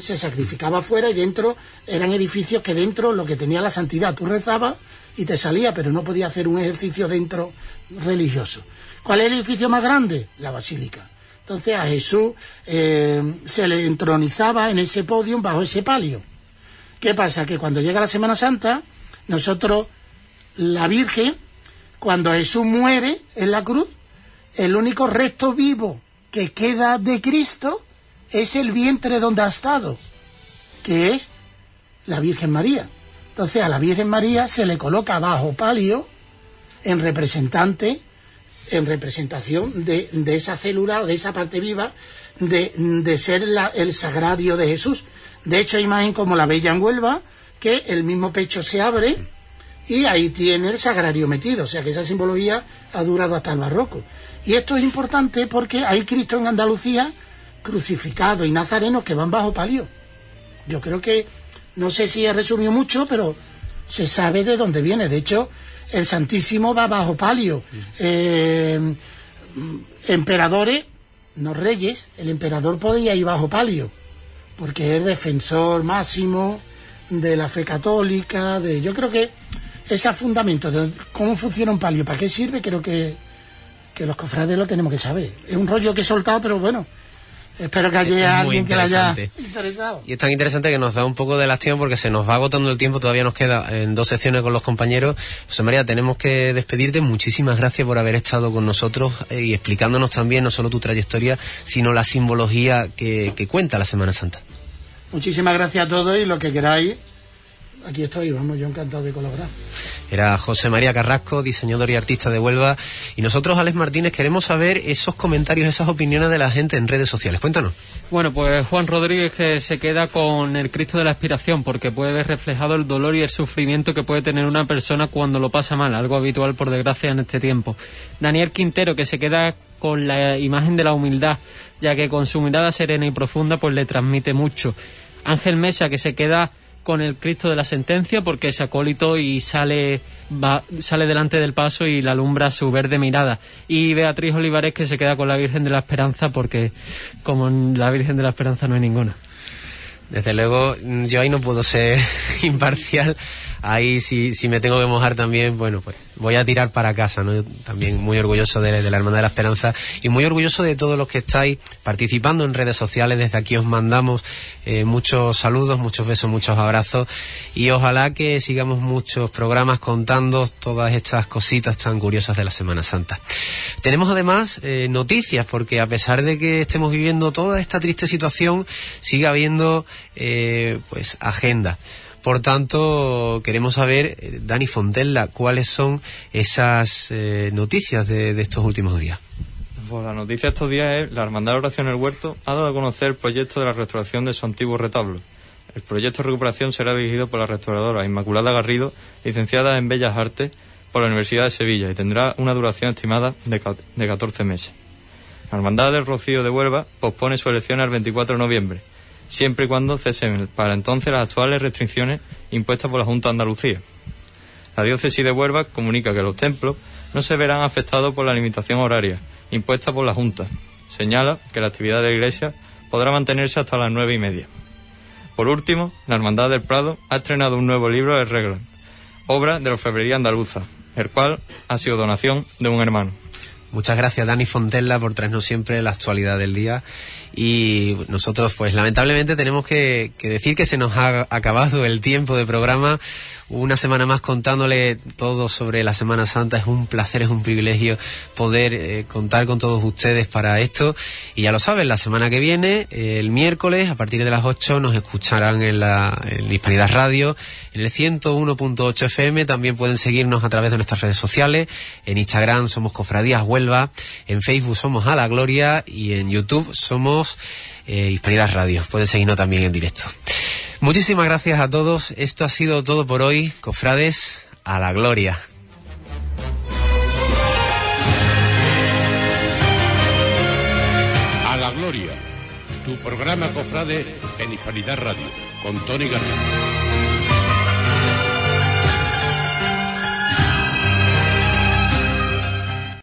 Se sacrificaba afuera y dentro eran edificios que dentro lo que tenía la santidad, tú rezabas y te salía, pero no podía hacer un ejercicio dentro religioso. ¿Cuál es el edificio más grande? La basílica. Entonces a Jesús eh, se le entronizaba en ese podio bajo ese palio. ¿Qué pasa? Que cuando llega la Semana Santa, nosotros, la Virgen, cuando Jesús muere en la cruz, el único resto vivo que queda de Cristo es el vientre donde ha estado, que es la Virgen María. Entonces a la Virgen María se le coloca bajo palio en representante en representación de, esa célula de esa parte viva de, de ser la- el sagrario de Jesús. De hecho, hay imagen como la bella en Huelva, que el mismo pecho se abre y ahí tiene el sagrario metido. O sea que esa simbología ha durado hasta el barroco. Y esto es importante porque hay Cristo en Andalucía crucificado y nazarenos que van bajo palio. Yo creo que, no sé si he resumido mucho, pero se sabe de dónde viene. De hecho, el Santísimo va bajo palio. Eh, emperadores, no reyes, el emperador podía ir bajo palio, porque es defensor máximo de la fe católica, de yo creo que ese fundamento de cómo funciona un palio, para qué sirve, creo que, que los cofrades lo tenemos que saber. Es un rollo que he soltado, pero bueno, espero que Es haya muy alguien que lo haya interesado. Y es tan interesante que nos da un poco de lástima porque se nos va agotando el tiempo, todavía nos queda en dos secciones con los compañeros. José María, tenemos que despedirte. Muchísimas gracias por haber estado con nosotros eh, y explicándonos también no solo tu trayectoria, sino la simbología que, que cuenta la Semana Santa. Muchísimas gracias a todos y lo que queráis, aquí estoy, vamos, yo encantado de colaborar. Era José María Carrasco, diseñador y artista de Huelva. Y nosotros, Alex Martínez, queremos saber esos comentarios, esas opiniones de la gente en redes sociales. Cuéntanos. Bueno, pues Juan Rodríguez que se queda con el Cristo de la Aspiración porque puede ver reflejado el dolor y el sufrimiento que puede tener una persona cuando lo pasa mal, algo habitual por desgracia en este tiempo. Daniel Quintero que se queda con la imagen de la humildad, ya que con su mirada serena y profunda pues le transmite mucho. Ángel Mesa que se queda con el Cristo de la sentencia porque es acólito y sale va- sale delante del paso y la alumbra su verde mirada y Beatriz Olivares que se queda con la Virgen de la Esperanza porque como la Virgen de la Esperanza no hay ninguna Desde luego, yo ahí no puedo ser (laughs) imparcial. Ahí si, si me tengo que mojar también, bueno, pues voy a tirar para casa, ¿no? También muy orgulloso de, de la Hermandad de la Esperanza y muy orgulloso de todos los que estáis participando en redes sociales. Desde aquí os mandamos eh, muchos saludos, muchos besos, muchos abrazos y ojalá que sigamos muchos programas contando todas estas cositas tan curiosas de la Semana Santa. Tenemos además eh, noticias porque a pesar de que estemos viviendo toda esta triste situación, sigue habiendo eh, pues agenda. Por tanto, queremos saber, eh, Dani Fontella, cuáles son esas eh, noticias de, estos últimos días. Pues la noticia de estos días es la Hermandad de Oración El Huerto ha dado a conocer el proyecto de la restauración de su antiguo retablo. El proyecto de recuperación será dirigido por la restauradora Inmaculada Garrido, licenciada en Bellas Artes por la Universidad de Sevilla y tendrá una duración estimada de, de 14 meses. La Hermandad del Rocío de Huelva pospone su elección al 24 de noviembre, siempre y cuando cesen para entonces las actuales restricciones impuestas por la Junta de Andalucía. La diócesis de Huelva comunica que los templos no se verán afectados por la limitación horaria impuesta por la Junta. Señala que la actividad de la Iglesia podrá mantenerse hasta las nueve y media. Por último, la Hermandad del Prado ha estrenado un nuevo libro de reglas, obra de la orfebrería andaluza, el cual ha sido donación de un hermano. Muchas gracias, Dani Fontella, por traernos siempre la actualidad del día. Y nosotros, pues lamentablemente, tenemos que, que decir que se nos ha acabado el tiempo de programa. Una semana más contándole todo sobre la Semana Santa. Es un placer, es un privilegio poder eh, contar con todos ustedes para esto. Y ya lo saben, la semana que viene, el miércoles, a partir de las 8, nos escucharán en la en Hispanidad Radio, en el 101.8 FM. También pueden seguirnos a través de nuestras redes sociales. En Instagram somos Cofradías Huelva, en Facebook somos A la Gloria y en YouTube somos eh, Hispanidad Radio. Pueden seguirnos también en directo. Muchísimas gracias a todos. Esto ha sido todo por hoy. Cofrades, a la Gloria. A la Gloria, tu programa cofrade en Hispanidad Radio, con Tony Garrido.